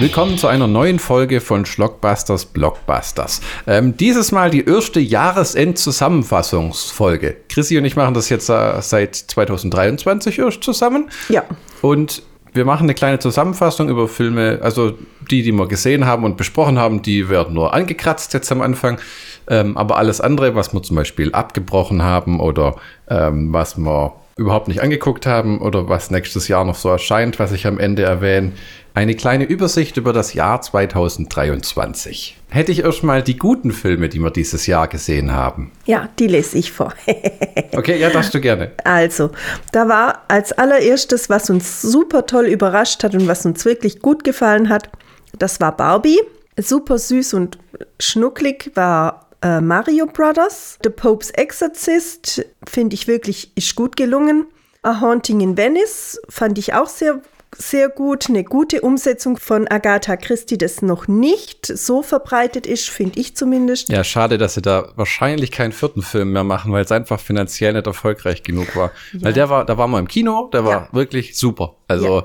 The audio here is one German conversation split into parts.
Willkommen zu einer neuen Folge von Schlockbusters Blockbusters. Ähm, dieses Mal die erste Jahresend-Zusammenfassungsfolge. Chrissy und ich machen das jetzt äh, seit 2023 erst zusammen. Ja. Und wir machen eine kleine Zusammenfassung über Filme, also die, die wir gesehen haben und besprochen haben, die werden nur angekratzt jetzt am Anfang. Ähm, aber alles andere, was wir zum Beispiel abgebrochen haben oder ähm, was wir überhaupt nicht angeguckt haben oder was nächstes Jahr noch so erscheint, was ich am Ende erwähne, eine kleine Übersicht über das Jahr 2023. Hätte ich erstmal die guten Filme, die wir dieses Jahr gesehen haben. Ja, die lese ich vor. okay, ja, darfst du gerne. Also, da war als allererstes, was uns super toll überrascht hat und was uns wirklich gut gefallen hat, das war Barbie. Super süß und schnucklig war äh, Mario Brothers. The Pope's Exorcist finde ich wirklich ist gut gelungen. A Haunting in Venice fand ich auch sehr sehr gut, eine gute Umsetzung von Agatha Christie, das noch nicht so verbreitet ist, finde ich zumindest. Ja, schade, dass sie da wahrscheinlich keinen vierten Film mehr machen, weil es einfach finanziell nicht erfolgreich genug war. Ja. Weil der war, da waren wir im Kino, der war ja. wirklich super. Also,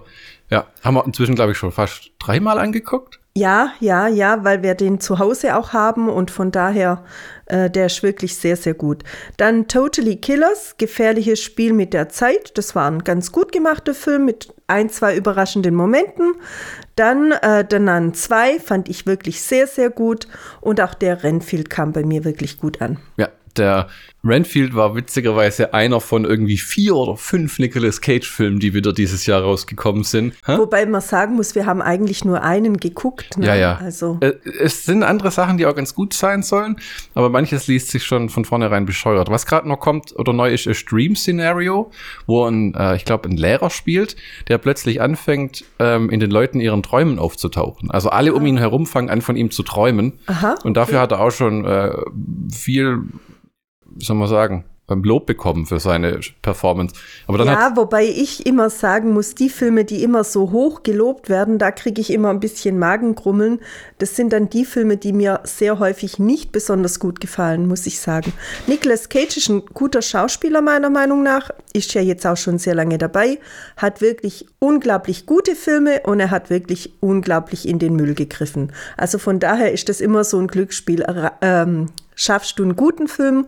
ja. ja, haben wir inzwischen, glaube ich, schon fast dreimal angeguckt. Ja, ja, ja, weil wir den zu Hause auch haben und von daher, äh, der ist wirklich sehr, sehr gut. Dann Totally Killers, gefährliches Spiel mit der Zeit. Das war ein ganz gut gemachter Film mit ein, zwei überraschenden Momenten. Dann äh, Nun 2 fand ich wirklich sehr, sehr gut und auch der Renfield kam bei mir wirklich gut an. Ja, der Renfield war witzigerweise einer von irgendwie vier oder fünf Nicolas Cage-Filmen, die wieder dieses Jahr rausgekommen sind. Hä? Wobei man sagen muss, wir haben eigentlich nur einen geguckt. Ne? Ja, ja. Also. Äh, es sind andere Sachen, die auch ganz gut sein sollen, aber manches liest sich schon von vornherein bescheuert. Was gerade noch kommt oder neu ist, ist Dream Scenario, wo ein, äh, ich glaube, ein Lehrer spielt, der plötzlich anfängt, ähm, in den Leuten ihren Träumen aufzutauchen. Also alle um ihn herum fangen an, von ihm zu träumen. Aha, Und dafür hat er auch schon äh, viel wie soll man sagen, beim Lob bekommen für seine Performance. Aber dann ja, wobei ich immer sagen muss, die Filme, die immer so hoch gelobt werden, da kriege ich immer ein bisschen Magengrummeln. Das sind dann die Filme, die mir sehr häufig nicht besonders gut gefallen, muss ich sagen. Nicolas Cage ist ein guter Schauspieler meiner Meinung nach, ist ja jetzt auch schon sehr lange dabei, hat wirklich unglaublich gute Filme und er hat wirklich unglaublich in den Müll gegriffen. Also von daher ist das immer so ein Glücksspiel. Ähm, schaffst du einen guten Film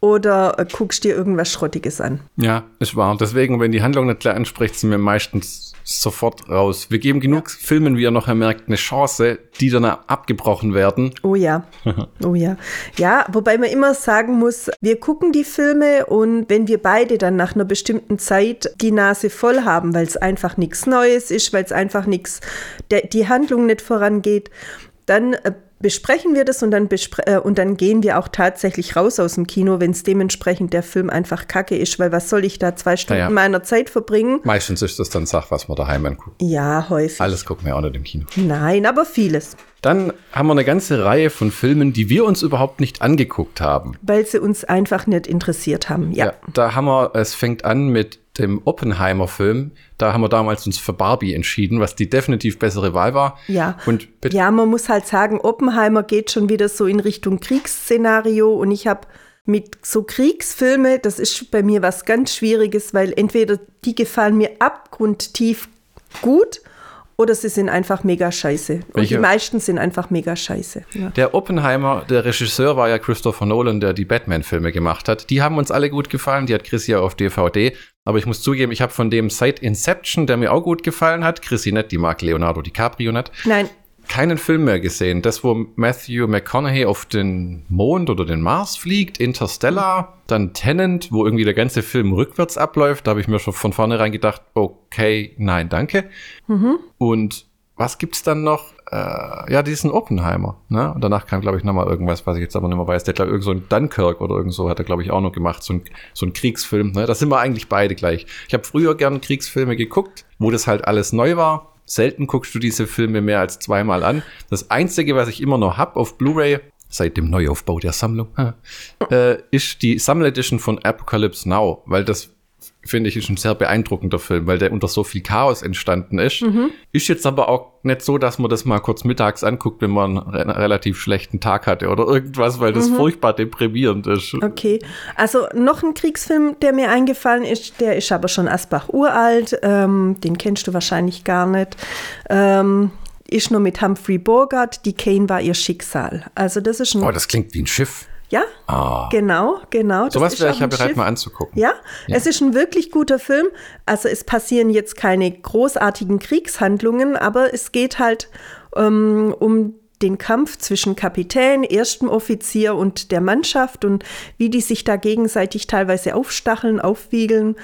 oder guckst dir irgendwas Schrottiges an. Ja, ist wahr. Deswegen, wenn die Handlung nicht klar anspricht, sind wir meistens sofort raus. Wir geben genug ja. Filmen, wie ihr noch merkt, eine Chance, die dann abgebrochen werden. Oh ja. oh ja. Ja, wobei man immer sagen muss, wir gucken die Filme und wenn wir beide dann nach einer bestimmten Zeit die Nase voll haben, weil es einfach nichts Neues ist, weil es einfach nichts, die Handlung nicht vorangeht, dann äh, besprechen wir das und dann, äh, und dann gehen wir auch tatsächlich raus aus dem Kino, wenn es dementsprechend der Film einfach kacke ist, weil was soll ich da zwei Stunden ja. meiner Zeit verbringen? Meistens ist das dann Sach, was man daheim anguckt. Ja, häufig. Alles gucken wir auch nicht im Kino. Nein, aber vieles. Dann haben wir eine ganze Reihe von Filmen, die wir uns überhaupt nicht angeguckt haben. Weil sie uns einfach nicht interessiert haben, ja. ja da haben wir, es fängt an mit dem Oppenheimer-Film. Da haben wir damals uns für Barbie entschieden, was die definitiv bessere Wahl war. Ja. Und ja, man muss halt sagen, Oppenheimer geht schon wieder so in Richtung Kriegsszenario und ich habe mit so Kriegsfilme, das ist bei mir was ganz Schwieriges, weil entweder die gefallen mir abgrundtief gut oder sie sind einfach mega scheiße. Und Welche? die meisten sind einfach mega scheiße. Ja. Der Oppenheimer, der Regisseur war ja Christopher Nolan, der die Batman-Filme gemacht hat. Die haben uns alle gut gefallen. Die hat Chris ja auf DVD. Aber ich muss zugeben, ich habe von dem seit Inception, der mir auch gut gefallen hat, Chrissy nicht, die mag Leonardo DiCaprio nicht. Nein, keinen Film mehr gesehen. Das, wo Matthew McConaughey auf den Mond oder den Mars fliegt, Interstellar, dann Tenant, wo irgendwie der ganze Film rückwärts abläuft. Da habe ich mir schon von vornherein gedacht, okay, nein, danke. Mhm. Und was gibt's dann noch? Äh, ja, diesen Oppenheimer. Ne? Und danach kam, glaube ich, nochmal irgendwas, was ich jetzt aber nicht mehr weiß. Der glaube irgend so ein Dunkirk oder irgend so hat er, glaube ich, auch noch gemacht. So ein, so ein Kriegsfilm. Ne? Da sind wir eigentlich beide gleich. Ich habe früher gern Kriegsfilme geguckt, wo das halt alles neu war. Selten guckst du diese Filme mehr als zweimal an. Das Einzige, was ich immer noch hab auf Blu-ray, seit dem Neuaufbau der Sammlung, äh, ist die Sammeledition von Apocalypse Now, weil das finde ich, ist ein sehr beeindruckender Film, weil der unter so viel Chaos entstanden ist. Mhm. Ist jetzt aber auch nicht so, dass man das mal kurz mittags anguckt, wenn man einen relativ schlechten Tag hatte oder irgendwas, weil das mhm. furchtbar deprimierend ist. Okay, also noch ein Kriegsfilm, der mir eingefallen ist, der ist aber schon Asbach uralt, ähm, den kennst du wahrscheinlich gar nicht. Ähm, ist noch mit Humphrey Bogart, die Kane war ihr Schicksal. Also das ist ein... Oh, das klingt wie ein Schiff. Ja, Ah. genau, genau. Sowas Das wäre ich ja bereit Schiff. mal anzugucken. Ja, es ist ein wirklich guter Film. Also es passieren jetzt keine großartigen Kriegshandlungen, aber es geht halt ähm, um den Kampf zwischen Kapitän, erstem Offizier und der Mannschaft und wie die sich da gegenseitig teilweise aufstacheln, aufwiegeln.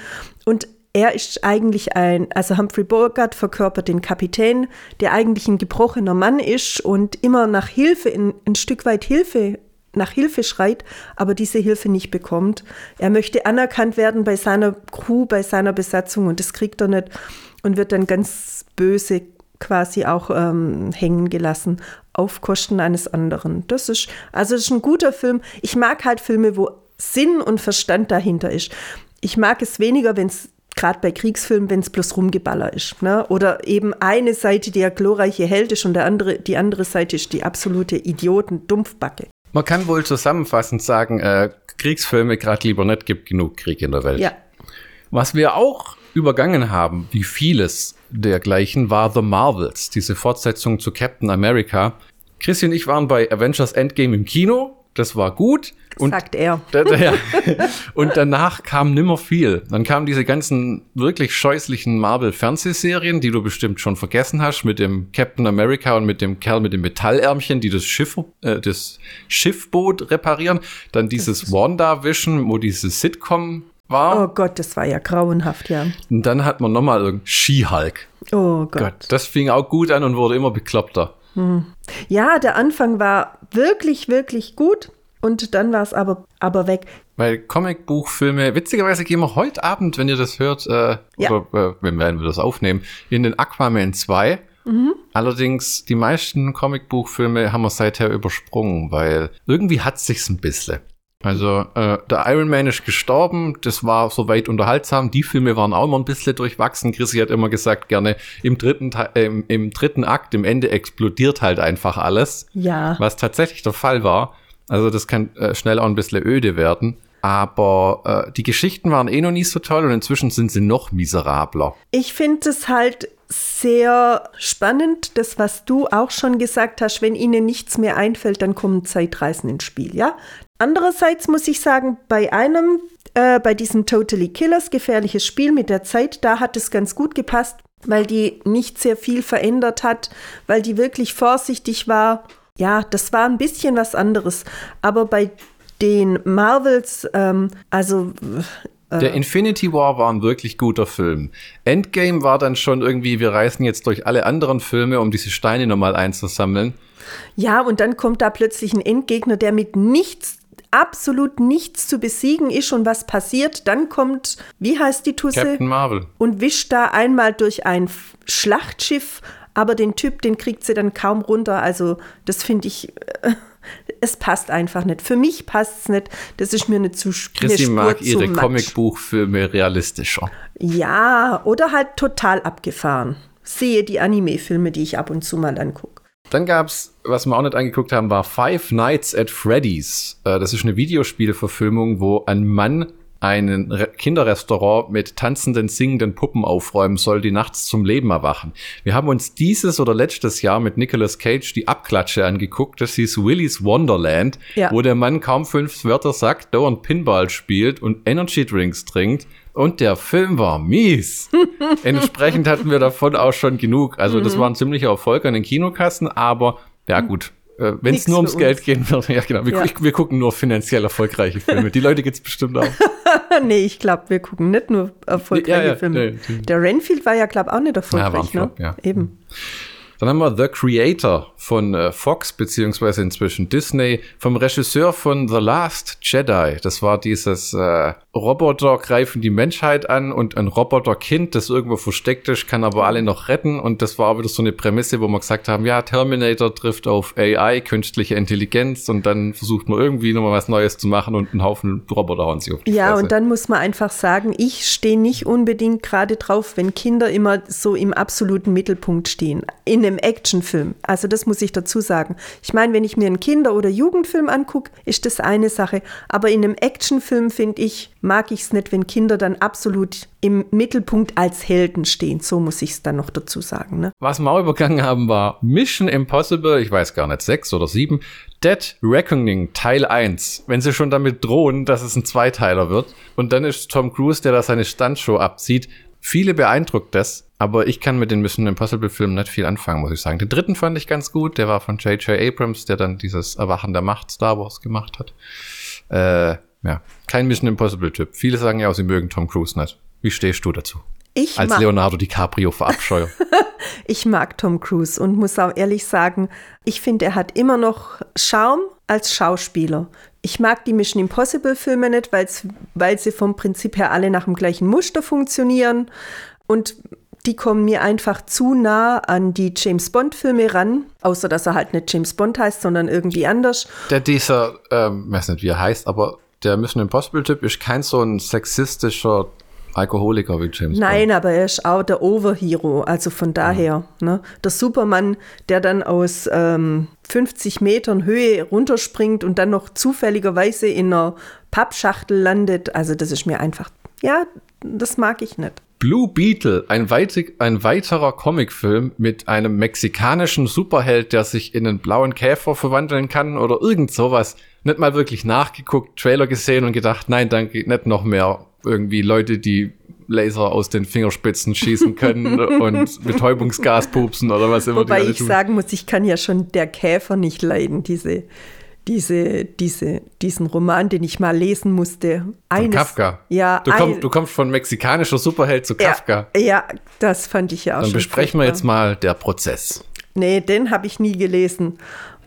Und er ist eigentlich ein, also Humphrey Bogart verkörpert den Kapitän, der eigentlich ein gebrochener Mann ist und immer nach Hilfe, ein, ein Stück weit Hilfe nach Hilfe schreit, aber diese Hilfe nicht bekommt. Er möchte anerkannt werden bei seiner Crew, bei seiner Besatzung und das kriegt er nicht und wird dann ganz böse quasi auch ähm, hängen gelassen auf Kosten eines anderen. Das ist also das ist ein guter Film. Ich mag halt Filme, wo Sinn und Verstand dahinter ist. Ich mag es weniger, wenn es gerade bei Kriegsfilmen, wenn es bloß Rumgeballer ist. Ne? Oder eben eine Seite der glorreiche Held ist und der andere, die andere Seite ist die absolute Idioten-Dumpfbacke. Man kann wohl zusammenfassend sagen, äh, Kriegsfilme gerade lieber nicht, gibt genug Krieg in der Welt. Ja. Was wir auch übergangen haben, wie vieles dergleichen, war The Marvels, diese Fortsetzung zu Captain America. Chrissy und ich waren bei Avengers Endgame im Kino. Das war gut. Und sagt er. Und danach kam nimmer viel. Dann kamen diese ganzen wirklich scheußlichen Marvel-Fernsehserien, die du bestimmt schon vergessen hast, mit dem Captain America und mit dem Kerl mit dem Metallärmchen, die das Schiff, äh, das Schiffboot reparieren. Dann dieses WandaVision, wo diese Sitcom war. Oh Gott, das war ja grauenhaft, ja. Und dann hat man nochmal irgendein She-Hulk. Oh Gott. Gott, das fing auch gut an und wurde immer bekloppter. Ja, der Anfang war wirklich, wirklich gut und dann war es aber, aber weg. Weil Comicbuchfilme, witzigerweise gehen wir heute Abend, wenn ihr das hört, äh, Ja. oder äh, wenn werden wir das aufnehmen, in den Aquaman 2. Allerdings, die meisten Comicbuchfilme haben wir seither übersprungen, weil irgendwie hat sich's ein bisschen. Also, äh, der Iron Man ist gestorben, das war soweit unterhaltsam. Die Filme waren auch immer ein bisschen durchwachsen. Chrissy hat immer gesagt, gerne im dritten, äh, im, im dritten Akt, im Ende explodiert halt einfach alles Ja. was tatsächlich der Fall war. Also das kann äh, schnell auch ein bisschen öde werden. Aber äh, die Geschichten waren eh noch nicht so toll und inzwischen sind sie noch miserabler. Ich finde es halt sehr spannend, das, was du auch schon gesagt hast, wenn ihnen nichts mehr einfällt, dann kommen Zeitreisen ins Spiel, ja. Andererseits muss ich sagen, bei einem, äh, bei diesem Totally Killers, gefährliches Spiel mit der Zeit, da hat es ganz gut gepasst, weil die nicht sehr viel verändert hat, weil die wirklich vorsichtig war. Ja, das war ein bisschen was anderes. Aber bei den Marvels, ähm, also Der Infinity War war ein wirklich guter Film. Endgame war dann schon irgendwie, wir reisen jetzt durch alle anderen Filme, um diese Steine nochmal einzusammeln. Ja, und dann kommt da plötzlich ein Endgegner, der mit nichts, absolut nichts zu besiegen ist und was passiert. Dann kommt, wie heißt die Tusse? Captain Marvel. Und wischt da einmal durch ein Schlachtschiff, aber den Typ, den kriegt sie dann kaum runter. Also das finde ich, äh, es passt einfach nicht. Für mich passt es nicht. Das ist mir nicht zu sch- eine Chrissy Spur mag ihre. Comicbuchfilme realistischer. Ja, oder halt total abgefahren. Sehe die Anime-Filme, die ich ab und zu mal angucke. Dann gab's, was wir auch nicht angeguckt haben, war Five Nights at Freddy's. Äh, das ist eine Videospielverfilmung, wo ein Mann ein Re Kinderrestaurant mit tanzenden, singenden Puppen aufräumen soll, die nachts zum Leben erwachen. Wir haben uns dieses oder letztes Jahr mit Nicolas Cage die Abklatsche angeguckt. Das hieß Willy's Wonderland, Ja. wo der Mann kaum fünf Wörter sagt, dauernd Pinball spielt und Energy Drinks trinkt. Und der Film war mies. Entsprechend hatten wir davon auch schon genug. Also Mhm. das war ein ziemlicher Erfolg an den Kinokassen, aber ja gut. Wenn es Mhm. Nur ums Geld gehen würde, ja genau, wir, Ja. wir gucken nur finanziell erfolgreiche Filme. Die Leute gibt's bestimmt auch. nee, ich glaube, wir gucken nicht nur erfolgreiche Ja, ja, Filme. nee, nee. Der Renfield war ja, glaube ich, auch nicht erfolgreich. Flop, ne? ja. Eben. Dann haben wir The Creator von äh, Fox, beziehungsweise inzwischen Disney, vom Regisseur von The Last Jedi. Das war dieses äh, Roboter greifen die Menschheit an und ein Roboterkind, das irgendwo versteckt ist, kann aber alle noch retten. Und das war wieder so eine Prämisse, wo wir gesagt haben, ja, Terminator trifft auf AI, künstliche Intelligenz, und dann versucht man irgendwie nochmal was Neues zu machen und einen Haufen Roboter hauen sie auf die Ja, Fresse. und dann muss man einfach sagen, ich stehe nicht unbedingt gerade drauf, wenn Kinder immer so im absoluten Mittelpunkt stehen. In einem Actionfilm. Also das muss ich dazu sagen. Ich meine, wenn ich mir einen Kinder- oder Jugendfilm angucke, ist das eine Sache. Aber in einem Actionfilm, finde ich, mag ich es nicht, wenn Kinder dann absolut im Mittelpunkt als Helden stehen. So muss ich es dann noch dazu sagen. Ne? Was wir auch übergangen haben, war Mission Impossible, ich weiß gar nicht, sechs oder sieben. Dead Reckoning Teil 1. Wenn sie schon damit drohen, dass es ein Zweiteiler wird. Und dann ist Tom Cruise, der da seine Stuntshow abzieht. Viele beeindruckt das, aber ich kann mit den Mission Impossible Filmen nicht viel anfangen, muss ich sagen. Den dritten fand ich ganz gut, der war von J.J. Abrams, der dann dieses Erwachen der Macht Star Wars gemacht hat. Äh, ja, kein Mission Impossible Typ. Viele sagen ja, sie mögen Tom Cruise nicht. Wie stehst du dazu? Ich Als mag, Leonardo DiCaprio Verabscheuer. ich mag Tom Cruise und muss auch ehrlich sagen, ich finde, er hat immer noch Charme als Schauspieler. Ich mag die Mission Impossible Filme nicht, weil sie vom Prinzip her alle nach dem gleichen Muster funktionieren und die kommen mir einfach zu nah an die James Bond Filme ran, außer dass er halt nicht James Bond heißt, sondern irgendwie anders. der dieser, ähm, weiß nicht, wie er heißt, aber der Mission Impossible Typ ist kein so ein sexistischer Alkoholiker wie James Nein, aber er ist auch der Overhero, also von daher. Ne? Der Superman, der dann aus ähm, 50 Metern Höhe runterspringt und dann noch zufälligerweise in einer Pappschachtel landet, also das ist mir einfach, ja, das mag ich nicht. Blue Beetle, ein, weitig, ein weiterer Comicfilm mit einem mexikanischen Superheld, der sich in einen blauen Käfer verwandeln kann oder irgend sowas. Nicht mal wirklich nachgeguckt, Trailer gesehen und gedacht, nein, danke, nicht noch mehr irgendwie Leute, die Laser aus den Fingerspitzen schießen können und Betäubungsgas pupsen oder was immer Wobei ich tun. sagen muss, ich kann ja schon der Käfer nicht leiden, diese, diese, diese, diesen Roman, den ich mal lesen musste. Von Eines, Kafka. Ja, Du, komm, du kommst von mexikanischer Superheld zu Kafka. Ja, ja, das fand ich ja auch Dann schon besprechen wir jetzt mal der Prozess. Nee, den habe ich nie gelesen.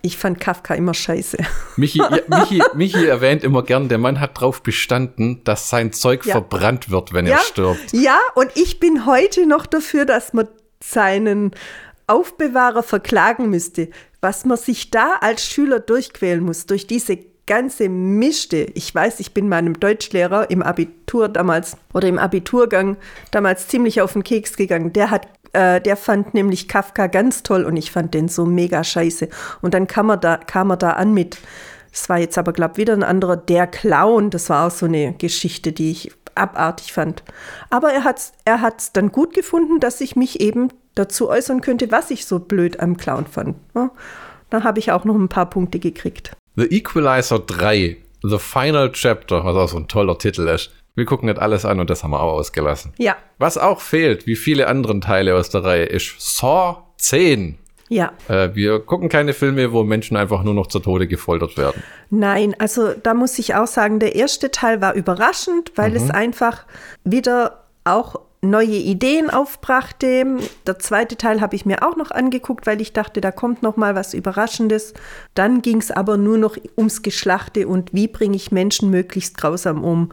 Ich fand Kafka immer scheiße. Michi, ja, Michi, Michi erwähnt immer gern, der Mann hat darauf bestanden, dass sein Zeug Ja. verbrannt wird, wenn ja, er stirbt. ja, und ich bin heute noch dafür, dass man seinen Aufbewahrer verklagen müsste. Was man sich da als Schüler durchquälen muss, durch diese ganze Mischte. Ich weiß, ich bin meinem Deutschlehrer im Abitur damals oder im Abiturgang damals ziemlich auf den Keks gegangen. Der hat äh, der fand nämlich Kafka ganz toll und ich fand den so mega scheiße. Und dann kam er da, kam er da an mit, das war jetzt aber, glaube wieder ein anderer, der Clown. Das war auch so eine Geschichte, die ich abartig fand. Aber er hat es er hat's dann gut gefunden, dass ich mich eben dazu äußern könnte, was ich so blöd am Clown fand. Ja, da habe ich auch noch ein paar Punkte gekriegt. The Equalizer 3, The Final Chapter, was auch so ein toller Titel ist. Wir gucken nicht alles an und das haben wir auch ausgelassen. Ja, Was auch fehlt, wie viele anderen Teile aus der Reihe, ist Saw 10. ja. Äh, wir gucken keine Filme, wo Menschen einfach nur noch zu Tode gefoltert werden. Nein, also da muss ich auch sagen, der erste Teil war überraschend, weil es einfach wieder auch neue Ideen aufbrachte. Der zweite Teil habe ich mir auch noch angeguckt, weil ich dachte, da kommt noch mal was Überraschendes. Dann ging es aber nur noch ums Geschlachte und wie bringe ich Menschen möglichst grausam um.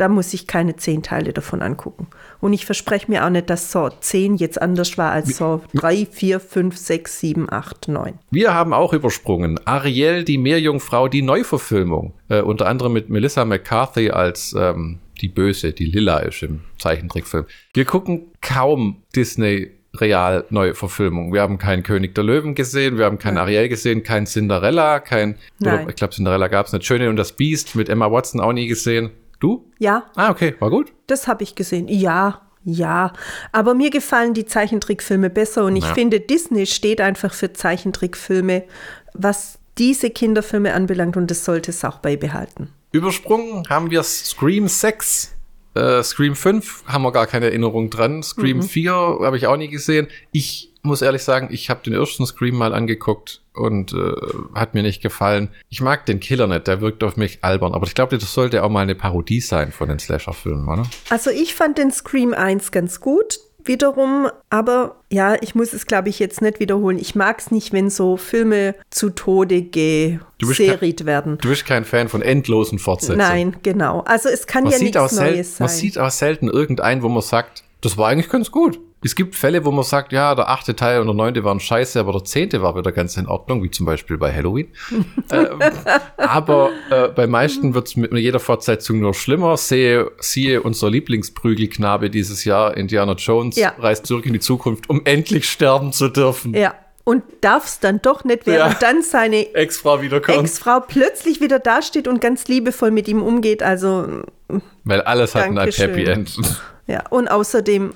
Da muss ich keine zehn Teile davon angucken. Und ich verspreche mir auch nicht, dass Saw 10 jetzt anders war als Saw 3, 4, 5, 6, 7, 8, 9. Wir haben auch übersprungen. Ariel, die Meerjungfrau, die Neuverfilmung. Äh, unter anderem mit Melissa McCarthy als ähm, die Böse, die Lilla ist im Zeichentrickfilm. Wir gucken kaum Disney real Neuverfilmung. Wir haben keinen König der Löwen gesehen, wir haben keinen Ariel gesehen, kein Cinderella, kein, Nein. oder, ich glaube Cinderella gab es nicht. Schöne und das Biest mit Emma Watson auch nie gesehen. Du? Ja, Ah, okay, war gut. Das habe ich gesehen. Ja, ja. Aber mir gefallen die Zeichentrickfilme besser und ich Ja. finde, Disney steht einfach für Zeichentrickfilme, was diese Kinderfilme anbelangt und das sollte es auch beibehalten. Übersprungen haben wir Scream 6. Äh, Scream 5 haben wir gar keine Erinnerung dran. Scream 4 habe ich auch nie gesehen. Ich muss ehrlich sagen, ich habe den ersten Scream mal angeguckt und äh, hat mir nicht gefallen. Ich mag den Killer nicht, der wirkt auf mich albern. Aber ich glaube, das sollte auch mal eine Parodie sein von den Slasher-Filmen, oder? Also ich fand den Scream 1 ganz gut. Wiederum, aber ja, ich muss es, glaube ich, jetzt nicht wiederholen. Ich mag es nicht, wenn so Filme zu Tode geseriert werden. Du bist kein Fan von endlosen Fortsetzungen. Nein, genau. Also es kann Man, ja nichts selten, Neues sein. man sieht auch selten irgendeinen, wo man sagt, das war eigentlich ganz gut. Es gibt Fälle, wo man sagt, ja, der achte Teil und der neunte waren scheiße, aber der zehnte war wieder ganz in Ordnung, wie zum Beispiel bei Halloween. ähm, aber äh, bei meisten wird es mit jeder Fortsetzung nur schlimmer. Sehe, siehe unser Lieblingsprügelknabe dieses Jahr, Indiana Jones, Ja. reist zurück in die Zukunft, um endlich sterben zu dürfen. ja, und darf es dann doch nicht, während Ja. dann seine Ex-Frau wiederkommt. Ex-Frau plötzlich wieder dasteht und ganz liebevoll mit ihm umgeht. Also Weil alles hat ein Happy End. Ja, und außerdem,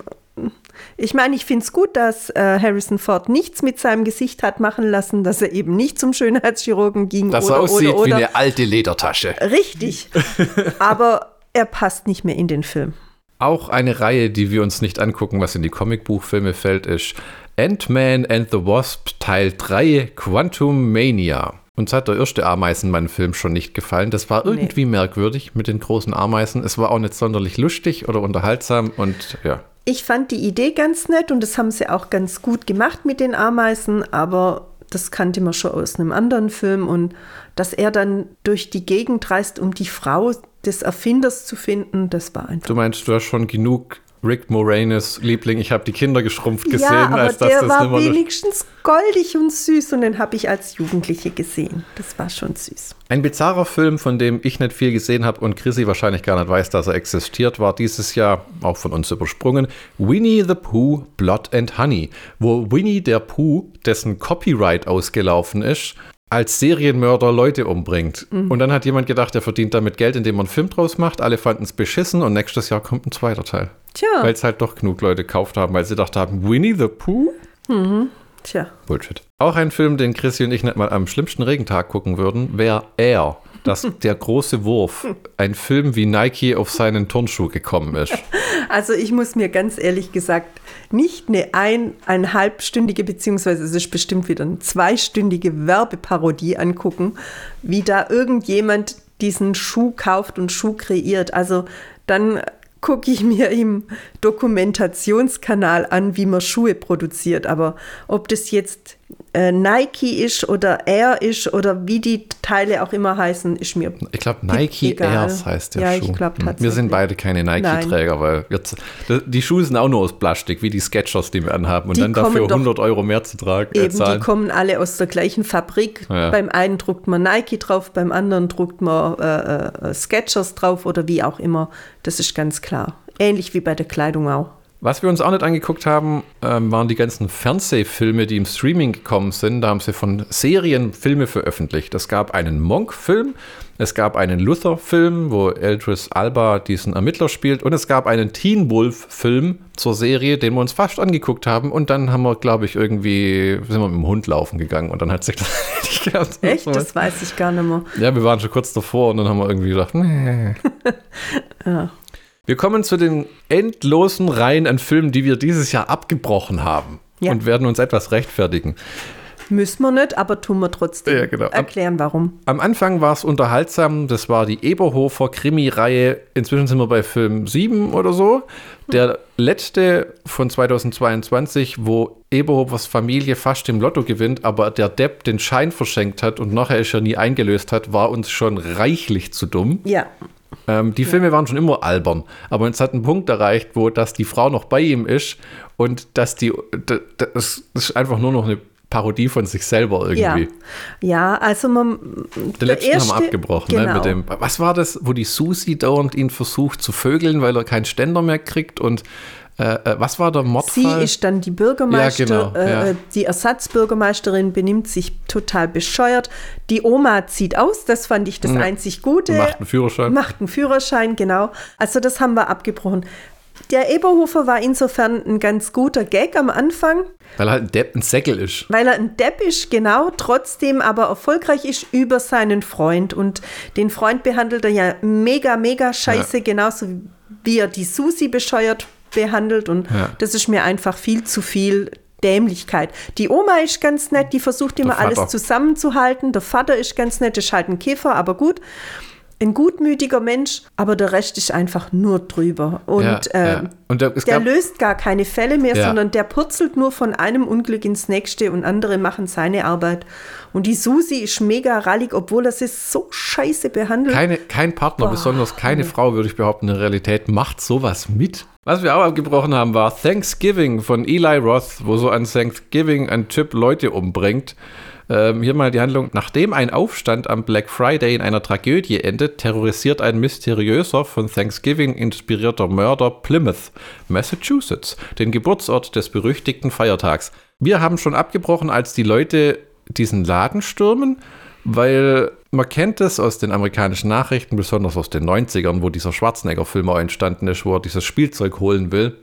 ich meine, ich finde es gut, dass äh, Harrison Ford nichts mit seinem Gesicht hat machen lassen, dass er eben nicht zum Schönheitschirurgen ging. Dass oder, er aussieht oder, oder. wie eine alte Ledertasche. Richtig. Aber er passt nicht mehr in den Film. Auch eine Reihe, die wir uns nicht angucken, was in die Comicbuchfilme fällt, ist Ant-Man and the Wasp Teil 3 Quantum Mania. Uns hat der erste Ameisenmann-Film schon nicht gefallen. Das war irgendwie merkwürdig mit den großen Ameisen. Es war auch nicht sonderlich lustig oder unterhaltsam und ja. Ich fand die Idee ganz nett und das haben sie auch ganz gut gemacht mit den Ameisen, aber das kannte man schon aus einem anderen Film und dass er dann durch die Gegend reist, um die Frau des Erfinders zu finden, das war einfach. Du meinst, du hast schon genug Rick Moranis Liebling, ich habe die Kinder geschrumpft gesehen, ja, aber als dass der das war nimmer wenigstens goldig und süß und den habe ich als Jugendliche gesehen. Das war schon süß. Ein bizarrer Film, von dem ich nicht viel gesehen habe und Chrissy wahrscheinlich gar nicht weiß, dass er existiert, war dieses Jahr auch von uns übersprungen. Winnie the Pooh, Blood and Honey, wo Winnie der Pooh, dessen Copyright ausgelaufen ist, als Serienmörder Leute umbringt. Und dann hat jemand gedacht, er verdient damit Geld, indem man einen Film draus macht. Alle fanden es beschissen und nächstes Jahr kommt ein zweiter Teil. Tja, Weil es halt doch genug Leute gekauft haben, weil sie gedacht haben, Winnie the Pooh? Tja. Bullshit. Auch ein Film, den Chrissy und ich nicht mal am schlimmsten Regentag gucken würden, wäre Air. Das, der große Wurf. Ein Film, wie Nike auf seinen Turnschuh gekommen ist. Also ich muss mir ganz ehrlich gesagt nicht eine ein, eineinhalbstündige, beziehungsweise es ist bestimmt wieder eine zweistündige Werbeparodie angucken, wie da irgendjemand diesen Schuh kauft und Schuh kreiert. Also dann gucke ich mir im Dokumentationskanal an, wie man Schuhe produziert. Aber ob das jetzt äh, Nike ist oder Air ist oder wie die Teile auch immer heißen, ist mir Ich glaube, Nike Egal. Airs heißt der Ja, Schuh. ich glaub Hm. Wir sind beide keine Nike-Träger, weil z- die Schuhe sind auch nur aus Plastik, wie die Sketchers, die wir anhaben. Und Die dann dafür kommen doch 100 Euro mehr zu tragen. Äh, Eben, die kommen alle aus der gleichen Fabrik. Ja. Beim einen druckt man Nike drauf, beim anderen druckt man äh, äh, Skechers drauf oder wie auch immer. Das ist ganz klar. Ähnlich wie bei der Kleidung auch. Was wir uns auch nicht angeguckt haben, ähm, waren die ganzen Fernsehfilme, die im Streaming gekommen sind. Da haben sie von Serien Filme veröffentlicht. Es gab einen Monk-Film, es gab einen Luther-Film, wo Eldris Alba diesen Ermittler spielt, und es gab einen Teen Wolf-Film zur Serie, den wir uns fast angeguckt haben. Und dann haben wir, glaube ich, irgendwie sind wir mit dem Hund laufen gegangen und dann hat sich das nicht gehabt. Echt? Das weiß ich gar nicht mehr. Ja, wir waren schon kurz davor und dann haben wir irgendwie gedacht, nee. Wir kommen zu den endlosen Reihen an Filmen, die wir dieses Jahr abgebrochen haben. Ja. Und werden uns etwas rechtfertigen. Müssen wir nicht, aber tun wir trotzdem. Ja, genau. Erklären, warum. Am Anfang war es unterhaltsam. Das war die Eberhofer Krimi-Reihe. Inzwischen sind wir bei Film 7 oder so. Der letzte von 2022, wo Eberhofers Familie fast im Lotto gewinnt, aber der Depp den Schein verschenkt hat und nachher ist er nie eingelöst hat, war uns schon reichlich zu dumm. Ja, Ähm, die Filme waren schon immer albern, aber es hat einen Punkt erreicht, wo dass die Frau noch bei ihm ist und dass die, d- d- das ist einfach nur noch eine Parodie von sich selber ja. irgendwie. Ja, also man. Der letzten haben wir erste- abgebrochen, ne, genau. mit dem, was war das, wo die Susi dauernd ihn versucht zu vögeln, weil er keinen Ständer mehr kriegt und äh, äh, was war der Sie Mordfall? ist dann die Bürgermeister, Ja, genau, ja. äh, die Ersatzbürgermeisterin benimmt sich total bescheuert. Die Oma zieht aus, das fand ich das Ja. einzig Gute. Macht einen Führerschein. Macht einen Führerschein, genau. Also das haben wir abgebrochen. Der Eberhofer war insofern ein ganz guter Gag am Anfang, Weil er halt ein Depp ein Säckel ist. weil er ein Depp ist, genau, trotzdem aber erfolgreich ist über seinen Freund. Und den Freund behandelt er ja mega, mega scheiße, genauso wie er die Susi bescheuert behandelt. Und Ja. das ist mir einfach viel zu viel Dämlichkeit. Die Oma ist ganz nett, die versucht immer alles zusammenzuhalten. Der Vater ist ganz nett, ist halt ein Käfer, aber gut. Ein gutmütiger Mensch, aber der Rest ist einfach nur drüber. Und Ja, äh, ja. Und der, es der gab, löst gar keine Fälle mehr, Ja. sondern der purzelt nur von einem Unglück ins nächste und andere machen seine Arbeit. Und die Susi ist mega rallig, obwohl er sie so scheiße behandelt. keine, kein Partner, besonders keine Frau, würde ich behaupten, in der Realität macht sowas mit. Was wir auch abgebrochen haben, war Thanksgiving von Eli Roth, wo so an Thanksgiving ein Typ Leute umbringt. Ähm, hier mal die Handlung. Nachdem ein Aufstand am Black Friday in einer Tragödie endet, terrorisiert ein mysteriöser, von Thanksgiving inspirierter Mörder Plymouth, Massachusetts, den Geburtsort des berüchtigten Feiertags. Wir haben schon abgebrochen, als die Leute diesen Laden stürmen. weil man kennt es aus den amerikanischen Nachrichten, besonders aus den 90ern, wo dieser Schwarzenegger-Film auch entstanden ist, wo er dieses Spielzeug holen will.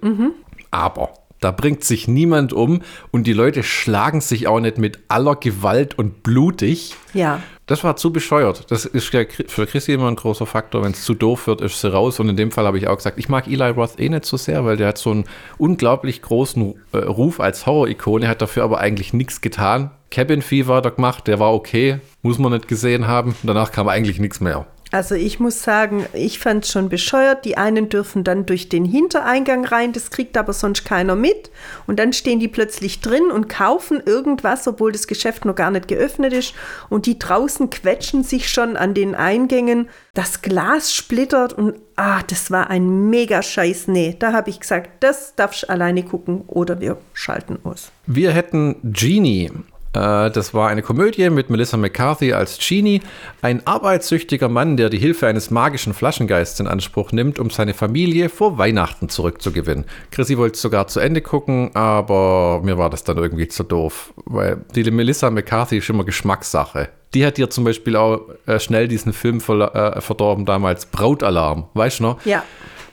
Aber da bringt sich niemand um und die Leute schlagen sich auch nicht mit aller Gewalt und blutig. Ja. Das war zu bescheuert. Das ist für Chrissy immer ein großer Faktor. Wenn es zu doof wird, ist sie raus. Und in dem Fall habe ich auch gesagt, ich mag Eli Roth eh nicht so sehr, weil der hat so einen unglaublich großen äh, Ruf als Horror-Ikone, hat dafür aber eigentlich nichts getan. Cabin Fever hat er gemacht, der war okay, muss man nicht gesehen haben. Danach kam eigentlich nichts mehr. Also ich muss sagen, ich fand es schon bescheuert. Die einen dürfen dann durch den Hintereingang rein, das kriegt aber sonst keiner mit. Und dann stehen die plötzlich drin und kaufen irgendwas, obwohl das Geschäft noch gar nicht geöffnet ist. Und die draußen quetschen sich schon an den Eingängen. Das Glas splittert und ah, das war ein mega Scheiß. Nee, da habe ich gesagt, das darfst alleine gucken oder wir schalten aus. Wir hätten Genie. Äh, Das war eine Komödie mit Melissa McCarthy als Genie, ein arbeitssüchtiger Mann, der die Hilfe eines magischen Flaschengeists in Anspruch nimmt, um seine Familie vor Weihnachten zurückzugewinnen. Chrissy wollte es sogar zu Ende gucken, aber mir war das dann irgendwie zu doof, weil die Melissa McCarthy ist immer Geschmackssache. Die hat dir zum Beispiel auch äh, schnell diesen Film verla- äh, verdorben damals, Brautalarm, weißt du noch? Ja.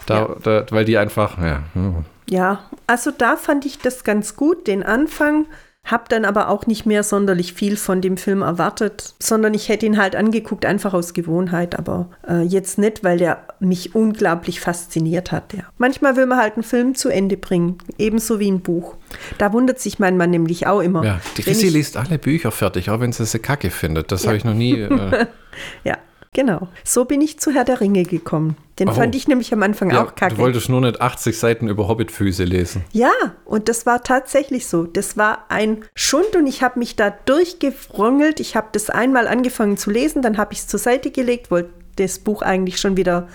Da, da, weil die einfach, ja, hm. Ja, also da fand ich das ganz gut, den Anfang. Hab dann aber auch nicht mehr sonderlich viel von dem Film erwartet, sondern ich hätte ihn halt angeguckt, einfach aus Gewohnheit, aber äh, jetzt nicht, weil der mich unglaublich fasziniert hat. Ja. Manchmal will man halt einen Film zu Ende bringen, ebenso wie ein Buch. Da wundert sich mein Mann nämlich auch immer. Ja, die Chrissy liest alle Bücher fertig, auch wenn sie sie kacke findet. Das habe ich noch nie. Äh, Ja, genau. So bin ich zu Herr der Ringe gekommen. Den Oh. fand ich nämlich am Anfang ja, auch kacke. du wolltest nur nicht 80 Seiten über Hobbitfüße lesen. Ja, und das war tatsächlich so. Das war ein Schund und ich habe mich da durchgefrongelt. Ich habe das einmal angefangen zu lesen, dann habe ich es zur Seite gelegt, wollte das Buch eigentlich schon wieder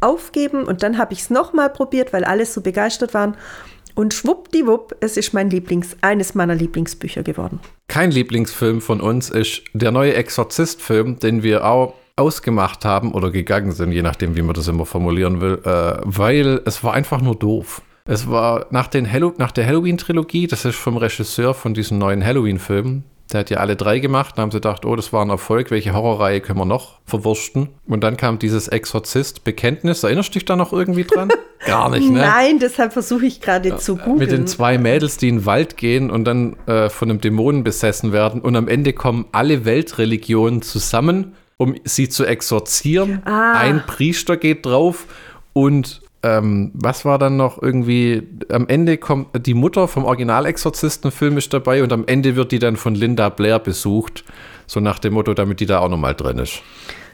aufgeben und dann habe ich es nochmal probiert, weil alle so begeistert waren. Und schwuppdiwupp, es ist mein Lieblings, eines meiner Lieblingsbücher geworden. Kein Lieblingsfilm von uns ist der neue Exorzist-Film, den wir auch ausgemacht haben oder gegangen sind, je nachdem, wie man das immer formulieren will, äh, weil es war einfach nur doof. Es war nach, den Hallo nach der Halloween-Trilogie, das ist vom Regisseur von diesen neuen Halloween-Filmen. Der hat ja alle drei gemacht. Dann haben sie gedacht, oh, das war ein Erfolg. Welche Horrorreihe können wir noch verwursten? Und dann kam dieses Exorzist-Bekenntnis. Erinnerst du dich da noch irgendwie dran? Gar nicht, ne? Nein, deshalb versuche ich gerade zu googeln. Mit den zwei Mädels, die in den Wald gehen und dann äh, von einem Dämonen besessen werden. Und am Ende kommen alle Weltreligionen zusammen, um sie zu exorzieren. Ah. Ein Priester geht drauf und ähm, was war dann noch irgendwie? Am Ende kommt die Mutter vom Original-Exorzisten-Film ist dabei und am Ende wird die dann von Linda Blair besucht. So nach dem Motto, damit die da auch nochmal drin ist.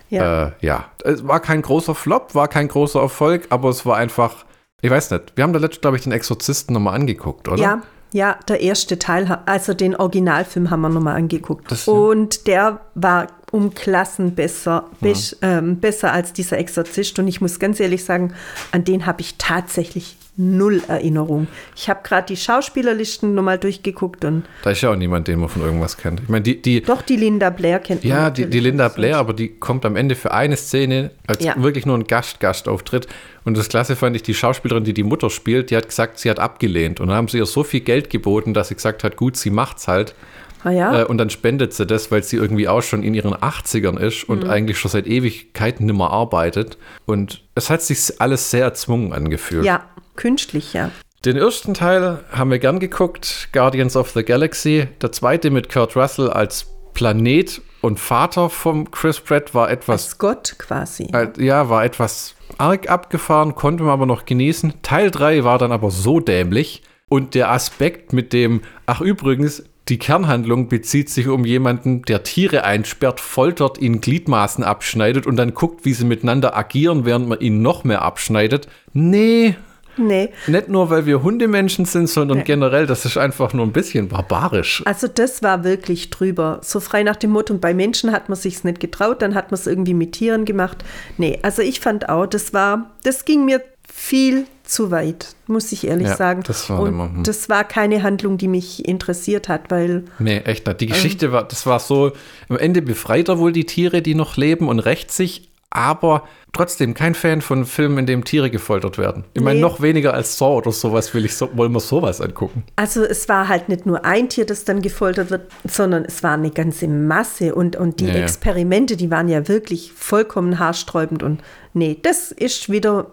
ja. Äh, ja, es war kein großer Flop, war kein großer Erfolg, aber es war einfach, ich weiß nicht, wir haben da letztens, glaube ich, den Exorzisten nochmal angeguckt, oder? Ja, ja, der erste Teil, also den Originalfilm haben wir nochmal angeguckt. Das- ja. und der war um Klassen besser, bes- ähm, besser als dieser Exorzist. Und ich muss ganz ehrlich sagen, an den habe ich tatsächlich null Erinnerung. Ich habe gerade die Schauspielerlisten nochmal durchgeguckt und Da ist ja auch niemand, den man von irgendwas kennt. Ich meine, die, die, doch die Linda Blair kennt man ja, die. Linda Blair, aber die kommt am Ende für eine Szene als Ja. wirklich nur ein Gast, Gastauftritt. Und das Klasse fand ich, die Schauspielerin, die die Mutter spielt, die hat gesagt, sie hat abgelehnt. Und dann haben sie ihr so viel Geld geboten, dass sie gesagt hat, gut, sie macht's halt. Ah, ja? Äh, und dann spendet sie das, weil sie irgendwie auch schon in ihren 80ern ist Mhm. und eigentlich schon seit Ewigkeiten nimmer arbeitet. Und es hat sich alles sehr erzwungen angefühlt. ja, künstlich, ja. Den ersten Teil haben wir gern geguckt, Guardians of the Galaxy. Der zweite mit Kurt Russell als Planet und Vater vom Chris Pratt war etwas, Als Gott quasi. äh, ja, war etwas arg abgefahren, konnte man aber noch genießen. Teil 3 war dann aber so dämlich und der Aspekt mit dem, ach übrigens, die Kernhandlung bezieht sich um jemanden, der Tiere einsperrt, foltert, ihnen Gliedmaßen abschneidet und dann guckt, wie sie miteinander agieren, während man ihnen noch mehr abschneidet. Nee, Nee, nicht nur, weil wir Hundemenschen sind, sondern Nee. generell, das ist einfach nur ein bisschen barbarisch. Also das war wirklich drüber. So frei nach dem Motto, und bei Menschen hat man sich's nicht getraut, dann hat man es irgendwie mit Tieren gemacht. Nee, also ich fand auch, das war, das ging mir viel zu weit, muss ich ehrlich Ja, sagen. das war immer, hm. das war keine Handlung, die mich interessiert hat, weil Nee, echt nicht. Die Geschichte war, das war so, am Ende befreit er wohl die Tiere, die noch leben und rächt sich, aber trotzdem kein Fan von Filmen, in dem Tiere gefoltert werden. Ich meine, Nee. noch weniger als Saw oder sowas will ich so, wollen wir sowas angucken. Also es war halt nicht nur ein Tier, das dann gefoltert wird, sondern es war eine ganze Masse und, und die ja. Experimente, die waren ja wirklich vollkommen haarsträubend und nee, das ist wieder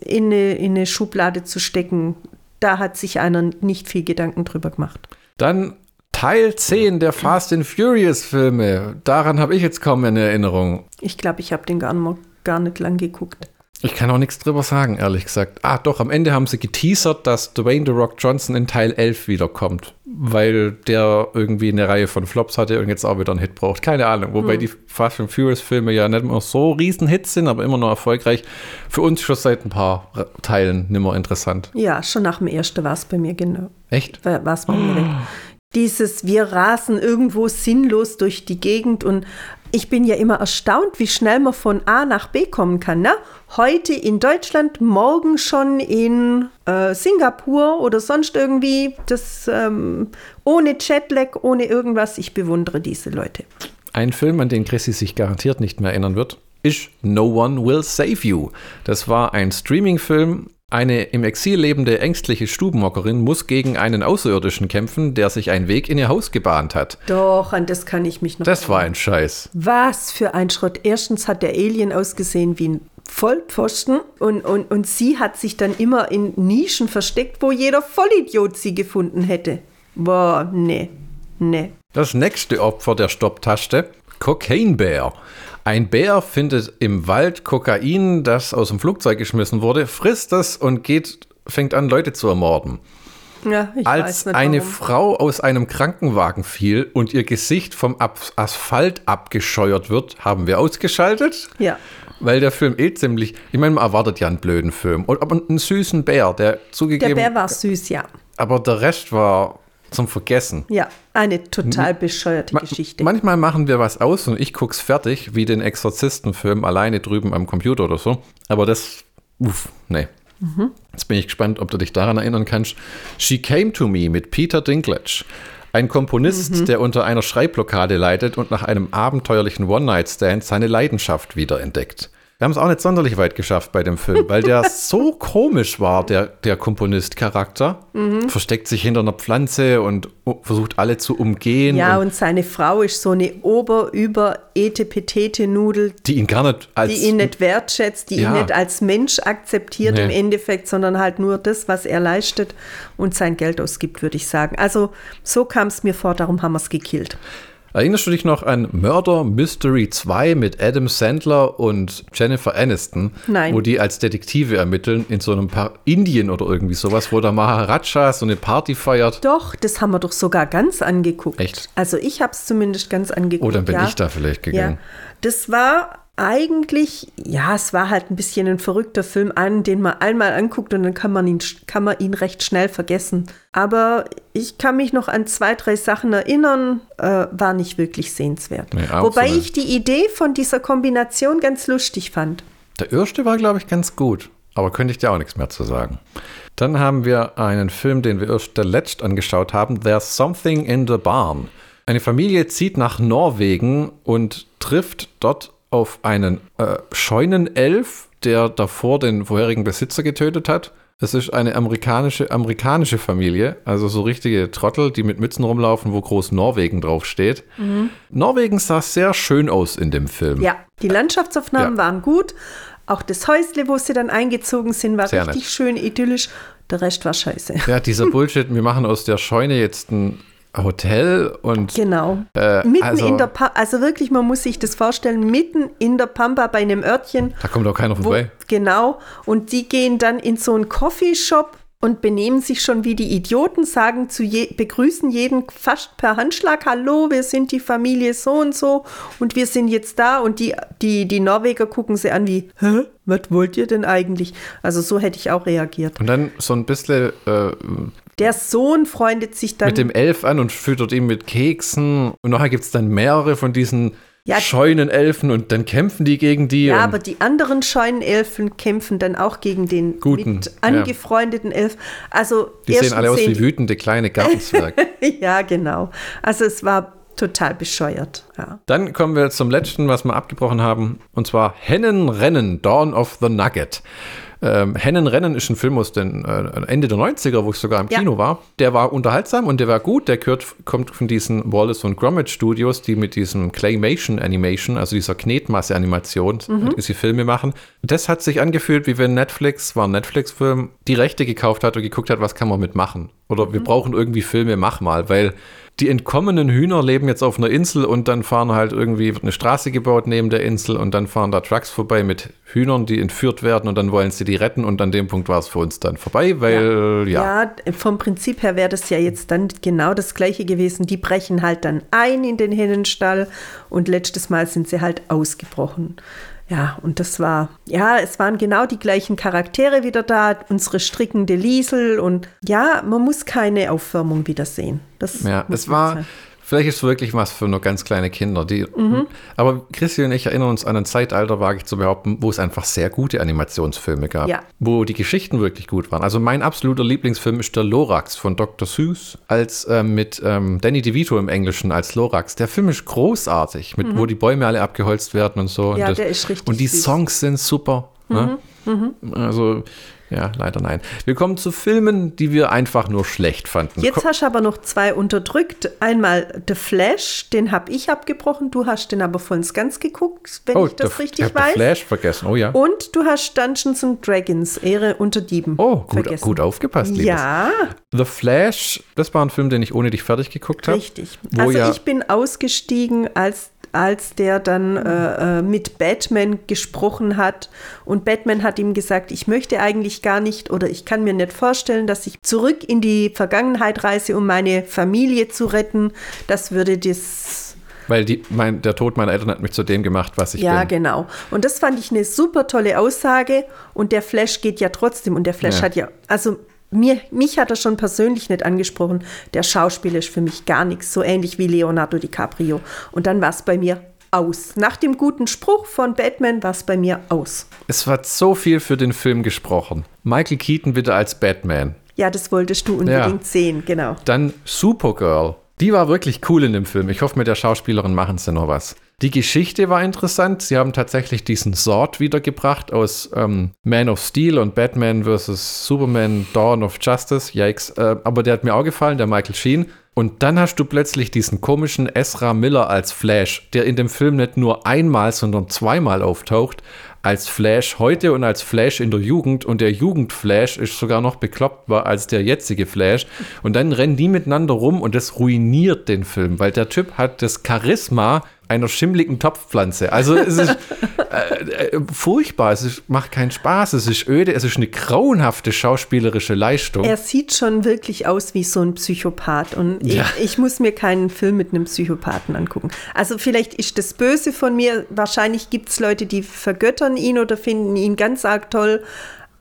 in eine, in eine Schublade zu stecken. Da hat sich einer nicht viel Gedanken drüber gemacht. Dann Teil 10 der Fast and Furious Filme. Daran habe ich jetzt kaum eine Erinnerung. Ich glaube, ich habe den gar nicht, gar nicht lang geguckt. Ich kann auch nichts drüber sagen, ehrlich gesagt. Ah, doch, am Ende haben sie geteasert, dass Dwayne The Rock Johnson in Teil 11 wiederkommt, weil der irgendwie eine Reihe von Flops hatte und jetzt auch wieder einen Hit braucht. Keine Ahnung. Wobei die Fast and Furious Filme ja nicht mehr so riesen Hits sind, aber immer noch erfolgreich. Für uns schon seit ein paar Teilen nimmer interessant. Ja, schon nach dem ersten war es bei mir genau. Echt? war es bei mir weg. Dieses, wir rasen irgendwo sinnlos durch die Gegend und ich bin ja immer erstaunt, wie schnell man von A nach B kommen kann. Ne? Heute in Deutschland, morgen schon in äh, Singapur oder sonst irgendwie. Das ähm, ohne Jetlag, ohne irgendwas. Ich bewundere diese Leute. Ein Film, an den Chrissy sich garantiert nicht mehr erinnern wird, ist No One Will Save You. Das war ein Streaming-Film. Eine im Exil lebende ängstliche Stubenmockerin muss gegen einen Außerirdischen kämpfen, der sich einen Weg in ihr Haus gebahnt hat. Doch, an das kann ich mich noch Das war ein Scheiß. Was für ein Schrott. Erstens hat der Alien ausgesehen wie ein Vollpfosten und, und, und sie hat sich dann immer in Nischen versteckt, wo jeder Vollidiot sie gefunden hätte. Boah, nee, nee. Das nächste Opfer der Stopptaste, Cocaine Bear. Ein Bär findet im Wald Kokain, das aus dem Flugzeug geschmissen wurde, frisst es und geht, fängt an, Leute zu ermorden. Ja, Als eine warum. Frau aus einem Krankenwagen fiel und ihr Gesicht vom Asphalt abgescheuert wird, haben wir ausgeschaltet. Ja. Weil der Film eh ziemlich, ich meine, man erwartet ja einen blöden Film, und, aber einen süßen Bär, der Der zugegeben, Bär war süß, ja. aber der Rest war zum Vergessen. Ja, eine total bescheuerte Ma- Geschichte. Manchmal machen wir was aus und ich guck's fertig, wie den Exorzistenfilm alleine drüben am Computer oder so. Aber das, uff, nee. Jetzt bin ich gespannt, ob du dich daran erinnern kannst. She Came to Me mit Peter Dinklage. Ein Komponist, der unter einer Schreibblockade leidet und nach einem abenteuerlichen One-Night-Stand seine Leidenschaft wiederentdeckt. Wir haben es auch nicht sonderlich weit geschafft bei dem Film, weil der so komisch war, der, der Komponist-Charakter. Versteckt sich hinter einer Pflanze und versucht alle zu umgehen. ja, und und seine Frau ist so eine ober-über etepetete Nudel, die ihn gar nicht als die ihn nicht wertschätzt, die Ja. ihn nicht als Mensch akzeptiert Nee. im Endeffekt, sondern halt nur das, was er leistet und sein Geld ausgibt, würde ich sagen. Also so kam es mir vor, darum haben wir es gekillt. Erinnerst du dich noch an Murder Mystery 2 mit Adam Sandler und Jennifer Aniston? Nein. Wo die als Detektive ermitteln in so einem Par Indien oder irgendwie sowas, wo der Maharaja so eine Party feiert. Doch, das haben wir doch sogar ganz angeguckt. Echt? Also ich habe es zumindest ganz angeguckt. Oh, dann bin ja. ich da vielleicht Ja, gegangen. das war eigentlich, ja, es war halt ein bisschen ein verrückter Film an, den man einmal anguckt und dann kann man ihn, kann man ihn recht schnell vergessen. Aber ich kann mich noch an zwei, drei Sachen erinnern, äh, war nicht wirklich sehenswert. Auch Wobei so ich die Idee von dieser Kombination ganz lustig fand. Der erste war, glaube ich, ganz gut. Aber könnte ich dir auch nichts mehr zu sagen. Dann haben wir einen Film, den wir erst der letzt angeschaut haben, There's Something in the Barn. Eine Familie zieht nach Norwegen und trifft dort auf einen äh, Scheunenelf, der davor den vorherigen Besitzer getötet hat. Es ist eine amerikanische, amerikanische Familie, also so richtige Trottel, die mit Mützen rumlaufen, wo groß Norwegen draufsteht. Norwegen sah sehr schön aus in dem Film. Ja, die Landschaftsaufnahmen Ja. waren gut. Auch das Häusle, wo sie dann eingezogen sind, war Sehr richtig nett. schön idyllisch. Der Rest war scheiße. Ja, dieser Bullshit, wir machen aus der Scheune jetzt ein Hotel und Genau. Äh, mitten also- in der Pampa, also wirklich, man muss sich das vorstellen, mitten in der Pampa bei einem Örtchen. da kommt auch keiner Wo, vorbei. genau. Und die gehen dann in so einen Coffeeshop und benehmen sich schon wie die Idioten, sagen zu je, begrüßen jeden fast per Handschlag, hallo, wir sind die Familie so und so und wir sind jetzt da und die, die, die Norweger gucken sie an wie, hä, was wollt ihr denn eigentlich? Also so hätte ich auch reagiert. Und dann so ein bisschen äh, Der Sohn freundet sich dann mit dem Elf an und füttert ihn mit Keksen. Und nachher gibt es dann mehrere von diesen Ja. Scheunenelfen und dann kämpfen die gegen die. Ja, aber die anderen Scheunenelfen kämpfen dann auch gegen den Guten, mit ja. angefreundeten Elf. Also die sehen alle aus sehen wie wütende kleine Gartenzwerge. Ja, genau. Also es war total bescheuert. Ja. Dann kommen wir zum letzten, was wir abgebrochen haben, und zwar Hennenrennen, Dawn of the Nugget. Ähm, Hennenrennen ist ein Film aus den äh, Ende der 90er, wo ich sogar im Ja. Kino war. Der war unterhaltsam und der war gut. Der gehört, kommt von diesen Wallace und Gromit Studios, die mit diesem Claymation Animation, also dieser Knetmasse-Animation, Mhm. diese Filme machen. Das hat sich angefühlt, wie wenn Netflix, war ein Netflix-Film, die Rechte gekauft hat und geguckt hat, was kann man mitmachen. Oder Mhm. wir brauchen irgendwie Filme, mach mal, weil die entkommenen Hühner leben jetzt auf einer Insel und dann fahren halt irgendwie, wird eine Straße gebaut neben der Insel und dann fahren da Trucks vorbei mit Hühnern, die entführt werden und dann wollen sie die retten und an dem Punkt war es für uns dann vorbei, weil ja. Ja, vom Prinzip her wäre das ja jetzt dann genau das gleiche gewesen. Die brechen halt dann ein in den Hennenstall und letztes Mal sind sie halt ausgebrochen. Ja, und das war, ja, es waren genau die gleichen Charaktere wieder da, unsere strickende Liesel und ja, man muss keine Aufwärmung wieder sehen. Das Ja, es war, sagen. Vielleicht ist es wirklich was für nur ganz kleine Kinder. Die, Mhm. Aber Christi und ich erinnern uns an ein Zeitalter, wage ich zu behaupten, wo es einfach sehr gute Animationsfilme gab. Ja. Wo die Geschichten wirklich gut waren. Also mein absoluter Lieblingsfilm ist der Lorax von Dr. Seuss als ähm, mit ähm, Danny DeVito im Englischen als Lorax. Der Film ist großartig, mit, wo die Bäume alle abgeholzt werden und so. Mhm. Ja, und der ist richtig Und die süß. Mhm, Songs sind super. Ne? Also, ja, leider nein. Wir kommen zu Filmen, die wir einfach nur schlecht fanden. Jetzt hast du aber noch zwei unterdrückt. Einmal The Flash, den habe ich abgebrochen. Du hast den aber vollends ganz geguckt, wenn ich das richtig ich weiß. den Flash vergessen. Oh ja. Und du hast Dungeons and Dragons, Ehre unter Dieben. Oh, gut, vergessen. gut aufgepasst, Liebes. Ja, The Flash, das war ein Film, den ich ohne dich fertig geguckt habe. richtig. Also ja, ich bin ausgestiegen, als, als der dann äh, äh, mit Batman gesprochen hat. Und Batman hat ihm gesagt, ich möchte eigentlich gar nicht oder ich kann mir nicht vorstellen, dass ich zurück in die Vergangenheit reise, um meine Familie zu retten. Das würde das weil die, mein, der Tod meiner Eltern hat mich zu dem gemacht, was ich Ja, bin. genau. Und das fand ich eine super tolle Aussage. Und der Flash geht ja trotzdem. Und der Flash Ja. hat ja, also mir, mich hat er schon persönlich nicht angesprochen. Der Schauspieler ist für mich gar nichts. So ähnlich wie Leonardo DiCaprio. Und dann war es bei mir aus. Nach dem guten Spruch von Batman war es bei mir aus. Es wird so viel für den Film gesprochen. Michael Keaton bitte als Batman. Ja, das wolltest du unbedingt sehen, genau. Dann Supergirl. Die war wirklich cool in dem Film. Ich hoffe, mit der Schauspielerin machen sie noch was. Die Geschichte war interessant. Sie haben tatsächlich diesen Sword wiedergebracht aus ähm, Man of Steel und Batman vs. Superman Dawn of Justice. Yikes. Äh, aber der hat mir auch gefallen, der Michael Sheen. Und dann hast du plötzlich diesen komischen Ezra Miller als Flash, der in dem Film nicht nur einmal, sondern zweimal auftaucht. Als Flash heute und als Flash in der Jugend. Und der Jugendflash ist sogar noch bekloppter als der jetzige Flash. Und dann rennen die miteinander rum und das ruiniert den Film, weil der Typ hat das Charisma einer schimmligen Topfpflanze. Also es ist äh, äh, furchtbar, es ist, macht keinen Spaß, es ist öde, es ist eine grauenhafte schauspielerische Leistung. Er sieht schon wirklich aus wie so ein Psychopath und Ja. ich, ich muss mir keinen Film mit einem Psychopathen angucken. Also vielleicht ist das böse von mir, wahrscheinlich gibt es Leute, die vergöttern ihn oder finden ihn ganz arg toll.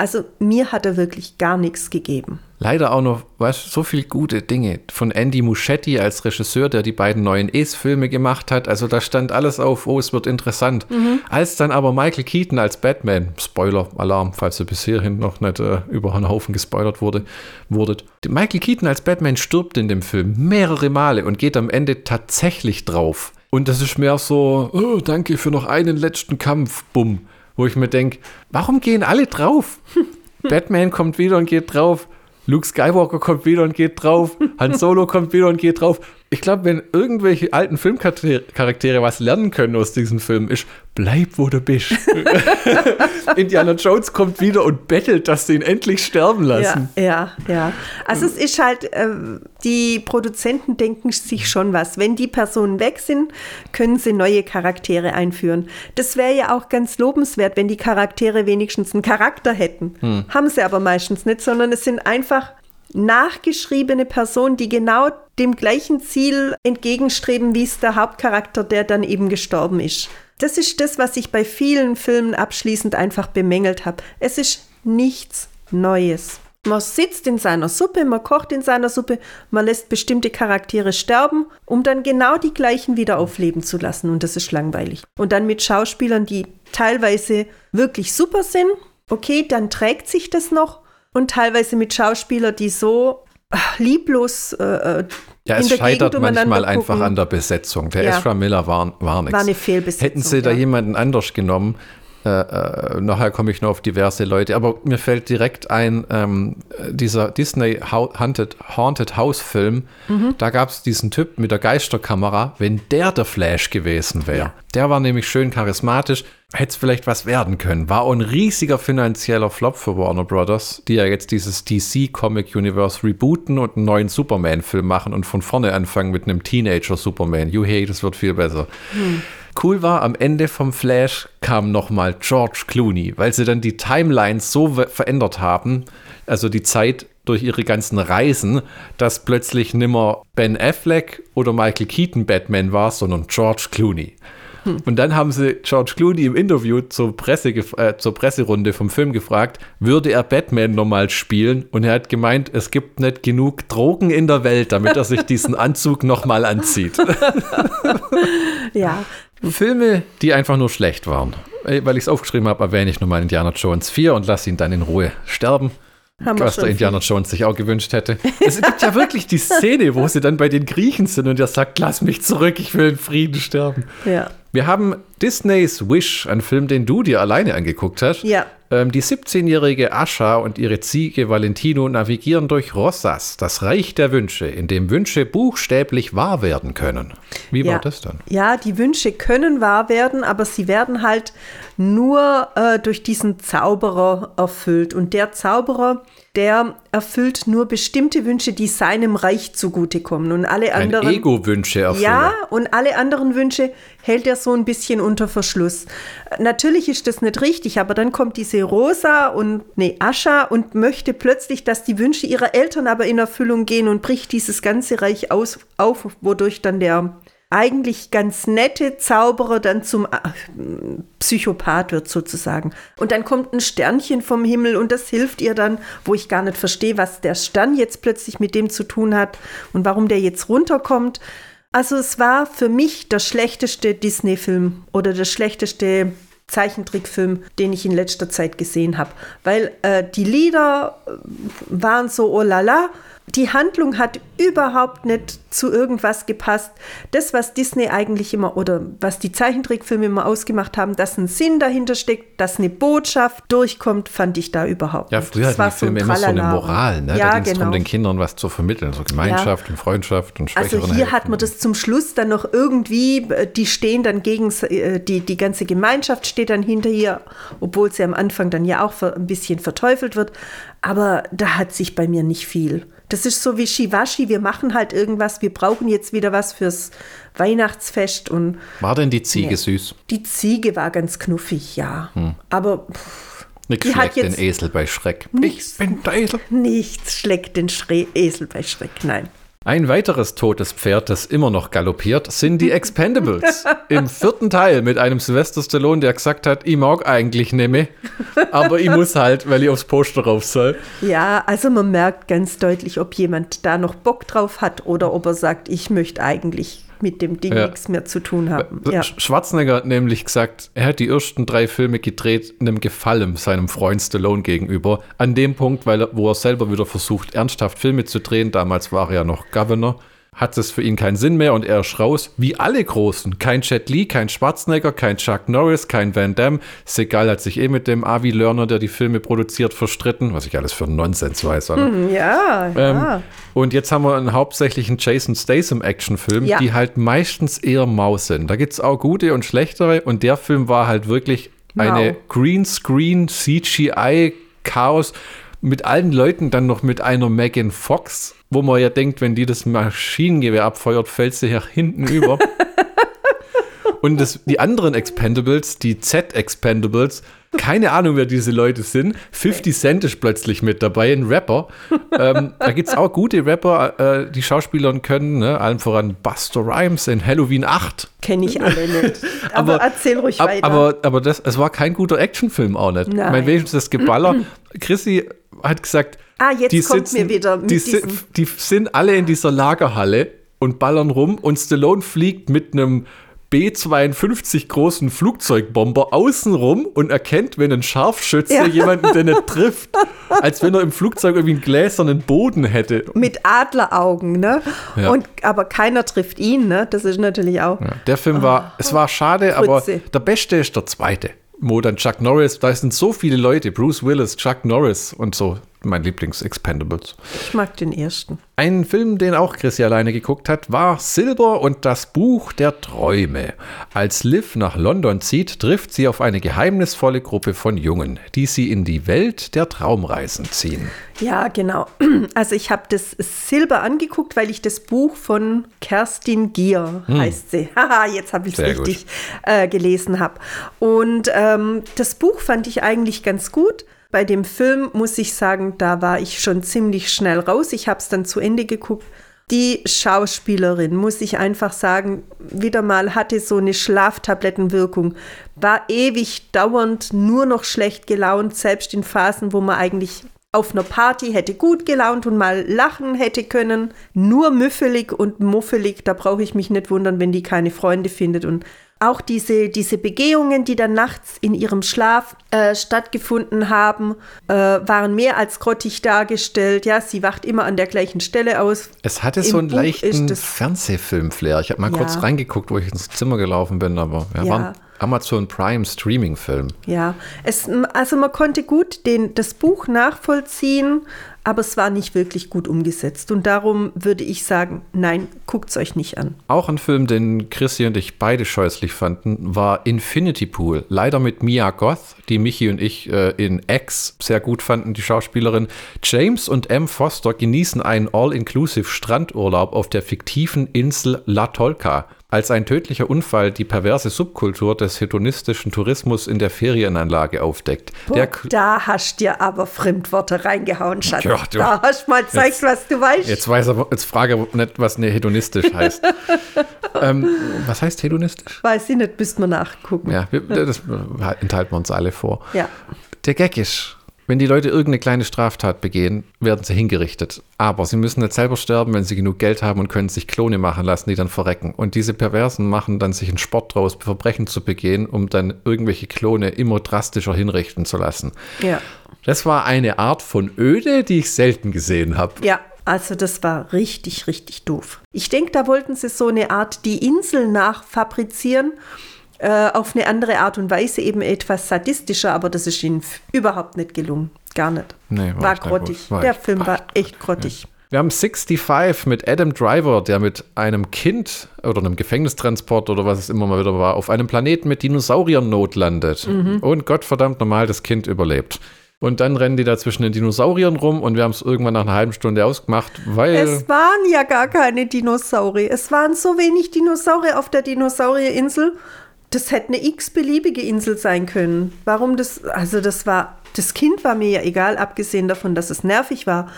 Also mir hat er wirklich gar nichts gegeben. Leider auch noch, weißt so viele gute Dinge. Von Andy Muschietti als Regisseur, der die beiden neuen Es-Filme gemacht hat. Also da stand alles auf, oh, es wird interessant. Als dann aber Michael Keaton als Batman, Spoiler-Alarm, falls ihr bis hierhin noch nicht äh, über einen Haufen gespoilert wurde, wurdet. Michael Keaton als Batman stirbt in dem Film mehrere Male und geht am Ende tatsächlich drauf. Und das ist mehr so, oh, danke für noch einen letzten Kampf, bumm. Wo ich mir denke, warum gehen alle drauf? Batman kommt wieder und geht drauf. Luke Skywalker kommt wieder und geht drauf. Han Solo kommt wieder und geht drauf. Ich glaube, wenn irgendwelche alten Filmcharaktere was lernen können aus diesem Film, ist, bleib wo du bist. Indiana Jones kommt wieder und bettelt, dass sie ihn endlich sterben lassen. Ja, ja, ja. Also es ist halt, ähm, die Produzenten denken sich schon was. Wenn die Personen weg sind, können sie neue Charaktere einführen. Das wäre ja auch ganz lobenswert, wenn die Charaktere wenigstens einen Charakter hätten. Hm. Haben sie aber meistens nicht, sondern es sind einfach nachgeschriebene Personen, die genau dem gleichen Ziel entgegenstreben, wie es der Hauptcharakter, der dann eben gestorben ist. Das ist das, was ich bei vielen Filmen abschließend einfach bemängelt habe. Es ist nichts Neues. Man sitzt in seiner Suppe, man kocht in seiner Suppe, man lässt bestimmte Charaktere sterben, um dann genau die gleichen wieder aufleben zu lassen. Und das ist langweilig. Und dann mit Schauspielern, die teilweise wirklich super sind, okay, dann trägt sich das noch. Und teilweise mit Schauspielern, die so ach, lieblos äh, äh, Ja, es scheitert Gegend manchmal einfach an der Besetzung. Der Ja. Ezra Miller war, war nichts. War eine Fehlbesetzung, Hätten sie da ja. jemanden anders genommen, äh, äh, nachher komme ich noch auf diverse Leute, aber mir fällt direkt ein, ähm, dieser Disney Hau- Haunted, Haunted House Film, Mhm. da gab es diesen Typ mit der Geisterkamera, wenn der der Flash gewesen wäre. Ja. Der war nämlich schön charismatisch, hätte es vielleicht was werden können. War auch ein riesiger finanzieller Flop für Warner Brothers, die ja jetzt dieses DC Comic Universe rebooten und einen neuen Superman-Film machen und von vorne anfangen mit einem Teenager-Superman. Juhey, das wird viel besser. Cool war, am Ende vom Flash kam nochmal George Clooney, weil sie dann die Timelines so verändert haben, also die Zeit durch ihre ganzen Reisen, dass plötzlich nimmer Ben Affleck oder Michael Keaton Batman war, sondern George Clooney. Und dann haben sie George Clooney im Interview zur, Presse, gef- äh, zur Presserunde vom Film gefragt, würde er Batman nochmal spielen? Und er hat gemeint, es gibt nicht genug Drogen in der Welt, damit er sich diesen Anzug nochmal anzieht. Ja, Filme, die einfach nur schlecht waren. Äh, Weil ich es aufgeschrieben habe, erwähne ich nochmal Indiana Jones 4 und lasse ihn dann in Ruhe sterben. haben Was der. Indiana Jones sich auch gewünscht hätte. Es gibt ja wirklich die Szene, wo sie dann bei den Griechen sind und er sagt, lass mich zurück, ich will in Frieden sterben. Ja. Wir haben Disneys Wish, ein Film, den du dir alleine angeguckt hast. Ja. Ähm, die 17-jährige Ascha und ihre Ziege Valentino navigieren durch Rossas, das Reich der Wünsche, in dem Wünsche buchstäblich wahr werden können. Wie war ja. das dann? Ja, die Wünsche können wahr werden, aber sie werden halt nur äh, durch diesen Zauberer erfüllt. Und der Zauberer, der erfüllt nur bestimmte Wünsche, die seinem Reich zugutekommen. Und alle Ein anderen. Ego-Wünsche erfüllen. Ja, und alle anderen Wünsche hält er so ein bisschen unter Verschluss. Natürlich ist das nicht richtig, aber dann kommt diese Rosa und nee, Ascha und möchte plötzlich, dass die Wünsche ihrer Eltern aber in Erfüllung gehen und bricht dieses ganze Reich aus, auf, wodurch dann der eigentlich ganz nette Zauberer dann zum äh, Psychopath wird sozusagen. Und dann kommt ein Sternchen vom Himmel und das hilft ihr dann, wo ich gar nicht verstehe, was der Stern jetzt plötzlich mit dem zu tun hat und warum der jetzt runterkommt. Also es war für mich der schlechteste Disney-Film oder der schlechteste Zeichentrickfilm, den ich in letzter Zeit gesehen habe. Weil äh, die Lieder äh, waren so oh la la. Die Handlung hat überhaupt nicht zu irgendwas gepasst. Das, was Disney eigentlich immer oder was die Zeichentrickfilme immer ausgemacht haben, dass ein Sinn dahinter steckt, dass eine Botschaft durchkommt, fand ich da überhaupt Ja, nicht. früher hatten die Filme ein immer so eine. Moral, ne? Ja, da ging es genau. darum, den Kindern was zu vermitteln, so Gemeinschaft und Freundschaft und Also schwächeren hier helfen. hat man das zum Schluss dann noch irgendwie, äh, die stehen dann gegen, äh, die, die ganze Gemeinschaft steht dann hinter ihr, obwohl sie am Anfang dann ja auch ein bisschen verteufelt wird. Aber da hat sich bei mir nicht viel. Das ist so wie Shivashi, wir machen halt irgendwas, wir brauchen jetzt wieder was fürs Weihnachtsfest und War denn die Ziege Nee. süß? die Ziege war ganz knuffig, ja. Hm. Aber pff, Nix Die hat schlägt den Esel bei Schreck. nichts. Ich bin der Esel. nichts schlägt den Schre Esel bei Schreck, nein. Ein weiteres totes Pferd, das immer noch galoppiert, sind die Expendables. Im vierten Teil mit einem Sylvester Stallone, der gesagt hat, ich mag eigentlich mehr, aber ich muss halt, weil ich aufs Poster rauf soll. Ja, also man merkt ganz deutlich, ob jemand da noch Bock drauf hat oder ob er sagt, ich möchte eigentlich mit dem Ding Ja. nichts mehr zu tun haben. Ja. Sch- Schwarzenegger hat nämlich gesagt, er hat die ersten drei Filme gedreht, in einem Gefallen seinem Freund Stallone gegenüber. An dem Punkt, weil er, wo er selber wieder versucht, ernsthaft Filme zu drehen, damals war er ja noch Governor, hat es für ihn keinen Sinn mehr und er ist raus, wie alle Großen. Kein Jet Li, kein Schwarzenegger, kein Chuck Norris, kein Van Damme. Segal hat sich eh mit dem Avi Lerner, der die Filme produziert, verstritten, was ich alles für Nonsens weiß. Oder? Ja, ja. Ähm, und jetzt haben wir einen hauptsächlichen Jason Statham Actionfilm, Ja. die halt meistens eher mau sind. Da gibt es auch gute und schlechtere und der Film war halt wirklich eine Mau. Greenscreen CGI Chaos mit allen Leuten dann noch mit einer Megan Fox, wo man ja denkt, wenn die das Maschinengewehr abfeuert, fällt sie hier hinten über. Und das, die anderen Expendables, die Z-Expendables, keine Ahnung, wer diese Leute sind. 50 Cent ist plötzlich mit dabei, ein Rapper. ähm, da gibt es auch gute Rapper, äh, die Schauspielern können, ne? allen voran Buster Rhymes in Halloween 8. Kenne ich alle nicht. Aber, erzähl ruhig ab, weiter. Aber, aber das, es war kein guter Actionfilm auch nicht. Ich Nein. meine, wenigstens das Geballer. Chrissy hat gesagt, Ah, jetzt die kommt sitzen, mir wieder mit die, si- die sind alle in dieser Lagerhalle und ballern rum und Stallone fliegt mit einem B-52 großen Flugzeugbomber außenrum und erkennt, wenn ein Scharfschütze Ja. jemanden, der nicht trifft, als wenn er im Flugzeug irgendwie einen gläsernen Boden hätte. Mit Adleraugen, ne? Ja. Und, aber keiner trifft ihn, ne? Das ist natürlich auch. Ja, der Film war, es war schade, aber Grütze. der beste ist der zweite. Wo dann Chuck Norris, da sind so viele Leute, Bruce Willis, Chuck Norris und so, mein Lieblings-Expendables. Ich mag den ersten. Ein Film, den auch Chrissy alleine geguckt hat, war Silber und das Buch der Träume. Als Liv nach London zieht, trifft sie auf eine geheimnisvolle Gruppe von Jungen, die sie in die Welt der Traumreisen ziehen. Ja, genau. Also ich habe das Silber angeguckt, weil ich das Buch von Kerstin Gier, heißt sie. Haha, jetzt habe ich es Hm. Richtig äh, gelesen habe. Und ähm, das Buch fand ich eigentlich ganz gut. Bei dem Film muss ich sagen, da war ich schon ziemlich schnell raus. Ich habe es dann zu Ende geguckt. Die Schauspielerin, muss ich einfach sagen, wieder mal hatte so eine Schlaftablettenwirkung, war ewig dauernd nur noch schlecht gelaunt, selbst in Phasen, wo man eigentlich auf einer Party hätte gut gelaunt und mal lachen hätte können. Nur müffelig und muffelig, da brauche ich mich nicht wundern, wenn die keine Freunde findet. Und auch diese, diese Begehungen, die dann nachts in ihrem Schlaf äh, stattgefunden haben, äh, waren mehr als grottig dargestellt. Ja, sie wacht immer an der gleichen Stelle aus. Es hatte Im so einen Buch leichten Fernsehfilm-Flair. Ich habe mal Ja. kurz reingeguckt, wo ich ins Zimmer gelaufen bin, aber ja, Ja. war ein Amazon Prime Streaming-Film. Ja, es, also man konnte gut den, das Buch nachvollziehen, aber es war nicht wirklich gut umgesetzt. Und darum würde ich sagen, nein, guckt es euch nicht an. Auch ein Film, den Chrissy und ich beide scheußlich fanden, war Infinity Pool. Leider mit Mia Goth, die Michi und ich äh, in X sehr gut fanden, die Schauspielerin. James und M. Foster genießen einen All-Inclusive Strandurlaub auf der fiktiven Insel La Tolca. Als ein tödlicher Unfall die perverse Subkultur des hedonistischen Tourismus in der Ferienanlage aufdeckt. Boah, da hast dir aber Fremdworte reingehauen, Schatz. Ja, du- da hast mal gezeigt, Jetzt- was du weißt. Jetzt weiß er, jetzt frage nicht, was eine hedonistisch heißt. ähm, was heißt hedonistisch? Weiß ich nicht, müsst man nachgucken. Ja, wir, das enthalten wir uns alle vor. Ja. Der Gag ist, wenn die Leute irgendeine kleine Straftat begehen, werden sie hingerichtet. Aber sie müssen nicht selber sterben, wenn sie genug Geld haben und können sich Klone machen lassen, die dann verrecken. Und diese Perversen machen dann sich einen Sport draus, Verbrechen zu begehen, um dann irgendwelche Klone immer drastischer hinrichten zu lassen. Ja. Das war eine Art von Öde, die ich selten gesehen habe. Ja, also das war richtig, richtig doof. Ich denke, da wollten sie so eine Art die Insel nachfabrizieren, äh, auf eine andere Art und Weise, eben etwas sadistischer, aber das ist ihnen überhaupt nicht gelungen. Gar nicht. Nee, war war grottig. War Der Film war echt grottig. Wir haben 65 mit Adam Driver, der mit einem Kind oder einem Gefängnistransport oder was es immer mal wieder war, auf einem Planeten mit Dinosauriern Not landet. Und Gottverdammt normal das Kind überlebt. Und dann rennen die da zwischen den Dinosauriern rum und wir haben es irgendwann nach einer halben Stunde ausgemacht, weil. Es waren ja gar keine Dinosaurier. Es waren so wenig Dinosaurier auf der Dinosaurierinsel. Das hätte eine x-beliebige Insel sein können. Warum das, also das war, das Kind war mir ja egal, abgesehen davon, dass es nervig war.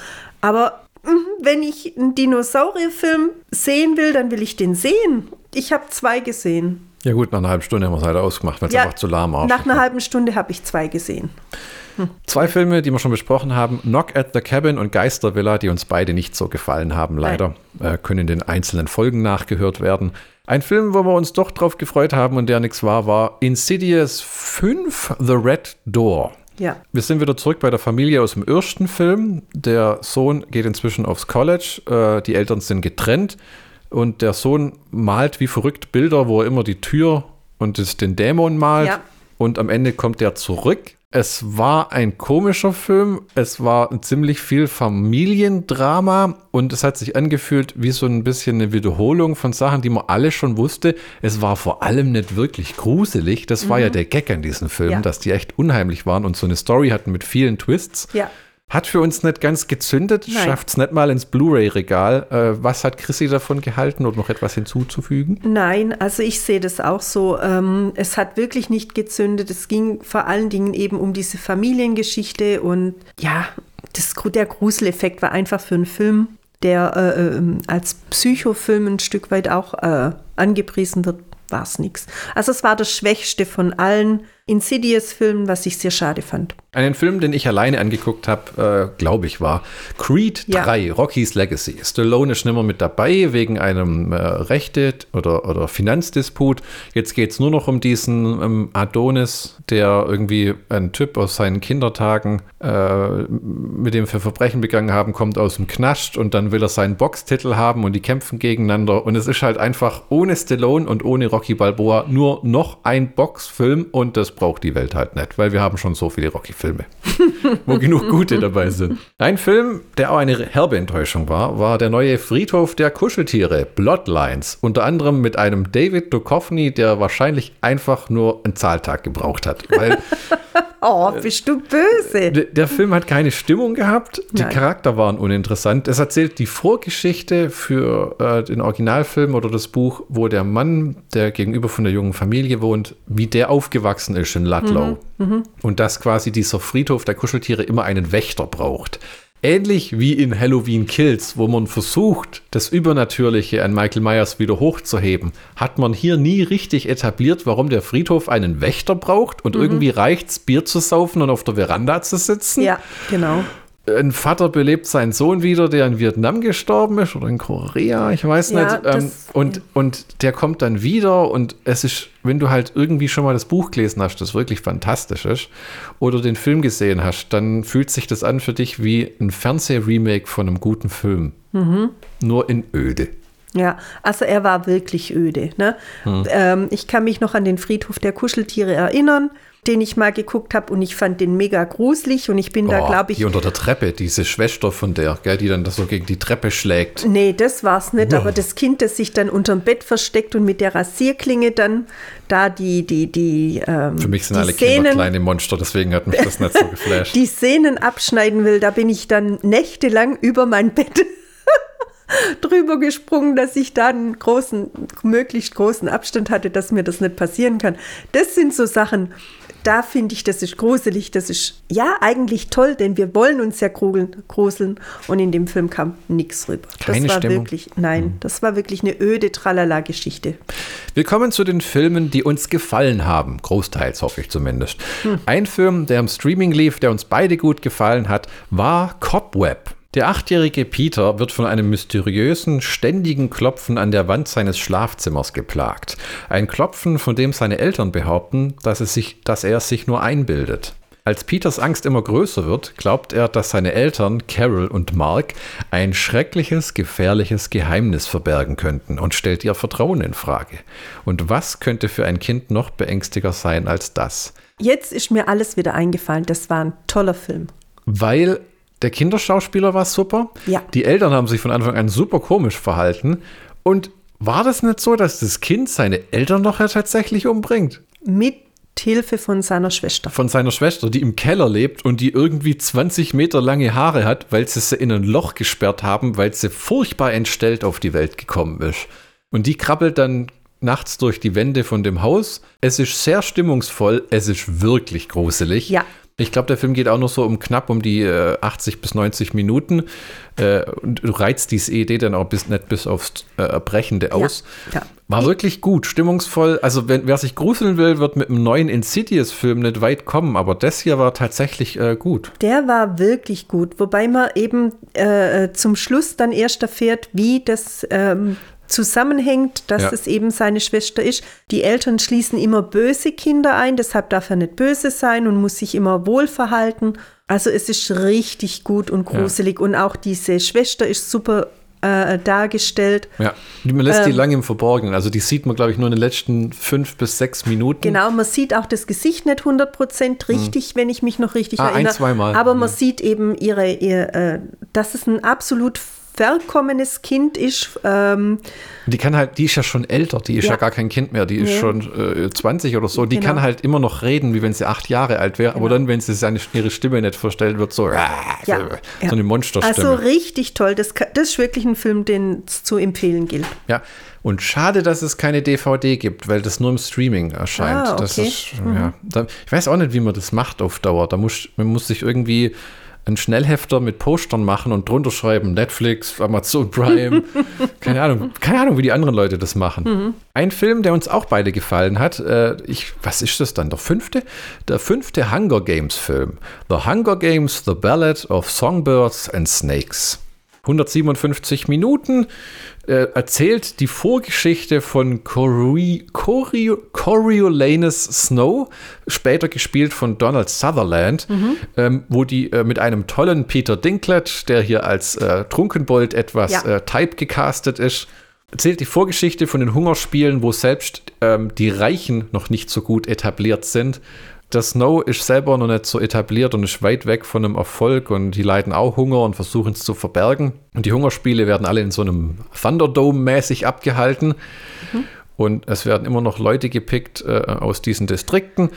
Aber mhm, wenn ich einen Dinosaurierfilm sehen will, dann will ich den sehen. Ich habe zwei gesehen. ja, gut, nach einer halben Stunde haben wir es halt ausgemacht, weil es einfach zu lahm war. nach einer halben Stunde habe ich zwei gesehen. Zwei Filme, die wir schon besprochen haben: Knock at the Cabin und Geistervilla, die uns beide nicht so gefallen haben, leider. Äh, können in den einzelnen Folgen nachgehört werden. Ein Film, wo wir uns doch drauf gefreut haben und der nichts war, war Insidious 5 The Red Door. Ja. Wir sind wieder zurück bei der Familie aus dem ersten Film. Der Sohn geht inzwischen aufs College, äh, die Eltern sind getrennt und der Sohn malt wie verrückt Bilder, wo er immer die Tür und den Dämon malt. Ja. Und am Ende kommt er zurück. Es war ein komischer Film. Es war ziemlich viel Familiendrama und es hat sich angefühlt wie so ein bisschen eine Wiederholung von Sachen, die man alle schon wusste. Es war vor allem nicht wirklich gruselig. Das war ja der Gag an diesen Filmen, Mhm. Ja. dass die echt unheimlich waren und so eine Story hatten mit vielen Twists. Ja. Hat für uns nicht ganz gezündet, schafft es nicht mal ins Blu-ray-Regal. Äh, was hat Chrissy davon gehalten oder noch etwas hinzuzufügen? Nein, also ich sehe das auch so. Ähm, es hat wirklich nicht gezündet. Es ging vor allen Dingen eben um diese Familiengeschichte und ja, das, der Gruseleffekt war einfach für einen Film, der äh, ähm, als Psychofilm ein Stück weit auch äh, angepriesen wird, war es nichts. Also es war das Schwächste von allen. Insidious-Film, was ich sehr schade fand. Einen Film, den ich alleine angeguckt habe, äh, glaube ich, war Creed ja. 3, Rocky's Legacy. Stallone ist nicht mehr mit dabei wegen einem äh, Rechte- oder, oder Finanzdisput. Jetzt geht es nur noch um diesen ähm, Adonis, der irgendwie ein Typ aus seinen Kindertagen, äh, mit dem wir Verbrechen begangen haben, kommt aus dem Knast und dann will er seinen Boxtitel haben und die kämpfen gegeneinander. Und es ist halt einfach ohne Stallone und ohne Rocky Balboa nur noch ein Boxfilm und das braucht die Welt halt nicht, weil wir haben schon so viele Rocky-Filme, wo genug gute dabei sind. Ein Film, der auch eine herbe Enttäuschung war, war der neue Friedhof der Kuscheltiere, Bloodlines. Unter anderem mit einem David Duchovny, der wahrscheinlich einfach nur einen Zahltag gebraucht hat. Weil Oh, bist du böse? Der, der Film hat keine Stimmung gehabt, die Nein. Charakter waren uninteressant. Es erzählt die Vorgeschichte für äh, den Originalfilm oder das Buch, wo der Mann, der gegenüber von der jungen Familie wohnt, wie der aufgewachsen ist in Ludlow. Mhm, mh. Und dass quasi dieser Friedhof der Kuscheltiere immer einen Wächter braucht. Ähnlich wie in Halloween Kills, wo man versucht, das Übernatürliche an Michael Myers wieder hochzuheben, hat man hier nie richtig etabliert, warum der Friedhof einen Wächter braucht und mhm. irgendwie reicht's, Bier zu saufen und auf der Veranda zu sitzen. Ja, genau ein Vater belebt seinen Sohn wieder, der in Vietnam gestorben ist oder in Korea, ich weiß ja, nicht. Ähm, und, und der kommt dann wieder und es ist, wenn du halt irgendwie schon mal das Buch gelesen hast, das wirklich fantastisch ist, oder den Film gesehen hast, dann fühlt sich das an für dich wie ein Fernsehremake von einem guten Film. Mhm. Nur in öde. Ja, also er war wirklich öde. Ne? Hm. Ähm, ich kann mich noch an den Friedhof der Kuscheltiere erinnern den ich mal geguckt habe und ich fand den mega gruselig und ich bin oh, da, glaube ich. Die unter der Treppe, diese Schwester von der, gell, die dann das so gegen die Treppe schlägt. Nee, das war's nicht, oh. aber das Kind, das sich dann unterm Bett versteckt und mit der Rasierklinge dann da die, die, die. Ähm, Für mich sind alle Szenen, Kinder kleine Monster, deswegen hat mich das nicht so geflasht. die Szenen abschneiden will, da bin ich dann nächtelang über mein Bett drüber gesprungen, dass ich da einen großen, möglichst großen Abstand hatte, dass mir das nicht passieren kann. Das sind so Sachen, da finde ich, das ist gruselig, das ist ja eigentlich toll, denn wir wollen uns ja gruseln und in dem Film kam nichts rüber. Keine das war Stimmung. wirklich, nein, hm. das war wirklich eine öde Tralala-Geschichte. Wir kommen zu den Filmen, die uns gefallen haben, großteils hoffe ich zumindest. Hm. Ein Film, der im Streaming lief, der uns beide gut gefallen hat, war Cobweb. Der achtjährige Peter wird von einem mysteriösen, ständigen Klopfen an der Wand seines Schlafzimmers geplagt. Ein Klopfen, von dem seine Eltern behaupten, dass, es sich, dass er es sich nur einbildet. Als Peters Angst immer größer wird, glaubt er, dass seine Eltern, Carol und Mark, ein schreckliches, gefährliches Geheimnis verbergen könnten und stellt ihr Vertrauen in Frage. Und was könnte für ein Kind noch beängstiger sein als das? Jetzt ist mir alles wieder eingefallen. Das war ein toller Film. Weil der Kinderschauspieler war super. Ja. Die Eltern haben sich von Anfang an super komisch verhalten. Und war das nicht so, dass das Kind seine Eltern noch tatsächlich umbringt? Mit Hilfe von seiner Schwester. Von seiner Schwester, die im Keller lebt und die irgendwie 20 Meter lange Haare hat, weil sie sie in ein Loch gesperrt haben, weil sie furchtbar entstellt auf die Welt gekommen ist. Und die krabbelt dann nachts durch die Wände von dem Haus. Es ist sehr stimmungsvoll, es ist wirklich gruselig. Ja. Ich glaube, der Film geht auch noch so um knapp um die äh, 80 bis 90 Minuten. Äh, und du reizt diese Idee dann auch bis nicht bis aufs äh, Erbrechende aus. Ja, ja. War wirklich gut, stimmungsvoll. Also, wenn, wer sich gruseln will, wird mit einem neuen Insidious-Film nicht weit kommen, aber das hier war tatsächlich äh, gut. Der war wirklich gut, wobei man eben äh, zum Schluss dann erst erfährt, wie das ähm, zusammenhängt, dass ja. es eben seine Schwester ist. Die Eltern schließen immer böse Kinder ein, deshalb darf er nicht böse sein und muss sich immer wohl verhalten. Also es ist richtig gut und gruselig ja. und auch diese Schwester ist super äh, dargestellt. Ja, man lässt ähm, die lange im Verborgenen. Also die sieht man, glaube ich, nur in den letzten fünf bis sechs Minuten. Genau, man sieht auch das Gesicht nicht 100% richtig, hm. wenn ich mich noch richtig ah, erinnere. Ein, zweimal. Aber man ja. sieht eben ihre, ihr, äh, das ist ein absolut verkommenes Kind ist. Ähm, die kann halt, die ist ja schon älter, die ist ja, ja gar kein Kind mehr, die ist schon äh, 20 oder so. Die genau. kann halt immer noch reden, wie wenn sie acht Jahre alt wäre, genau. aber dann, wenn sie seine, ihre Stimme nicht vorstellt, wird so, ja, so, eine Monsterstimme. Also richtig toll, das, das ist wirklich ein Film, den es zu empfehlen gilt. Ja, und schade, dass es keine DVD gibt, weil das nur im Streaming erscheint. Ah, okay. Das ist, mhm. ja, ich weiß auch nicht, wie man das macht auf Dauer. Da muss, man muss sich irgendwie einen Schnellhefter mit Postern machen und drunter schreiben Netflix, Amazon Prime. keine Ahnung, keine Ahnung, wie die anderen Leute das machen. Mhm. Ein Film, der uns auch beide gefallen hat, äh, ich, was ist das dann? Der fünfte? Der fünfte Hunger Games Film. The Hunger Games, The Ballad of Songbirds and Snakes. 157 Minuten äh, erzählt die Vorgeschichte von Cori Corio Coriolanus Snow, später gespielt von Donald Sutherland, mhm. ähm, wo die äh, mit einem tollen Peter Dinklage, der hier als äh, Trunkenbold etwas ja. äh, type gecastet ist, erzählt die Vorgeschichte von den Hungerspielen, wo selbst ähm, die Reichen noch nicht so gut etabliert sind der Snow ist selber noch nicht so etabliert und ist weit weg von einem Erfolg und die leiden auch Hunger und versuchen es zu verbergen. Und die Hungerspiele werden alle in so einem Thunderdome-mäßig abgehalten. Mhm. Und es werden immer noch Leute gepickt äh, aus diesen Distrikten,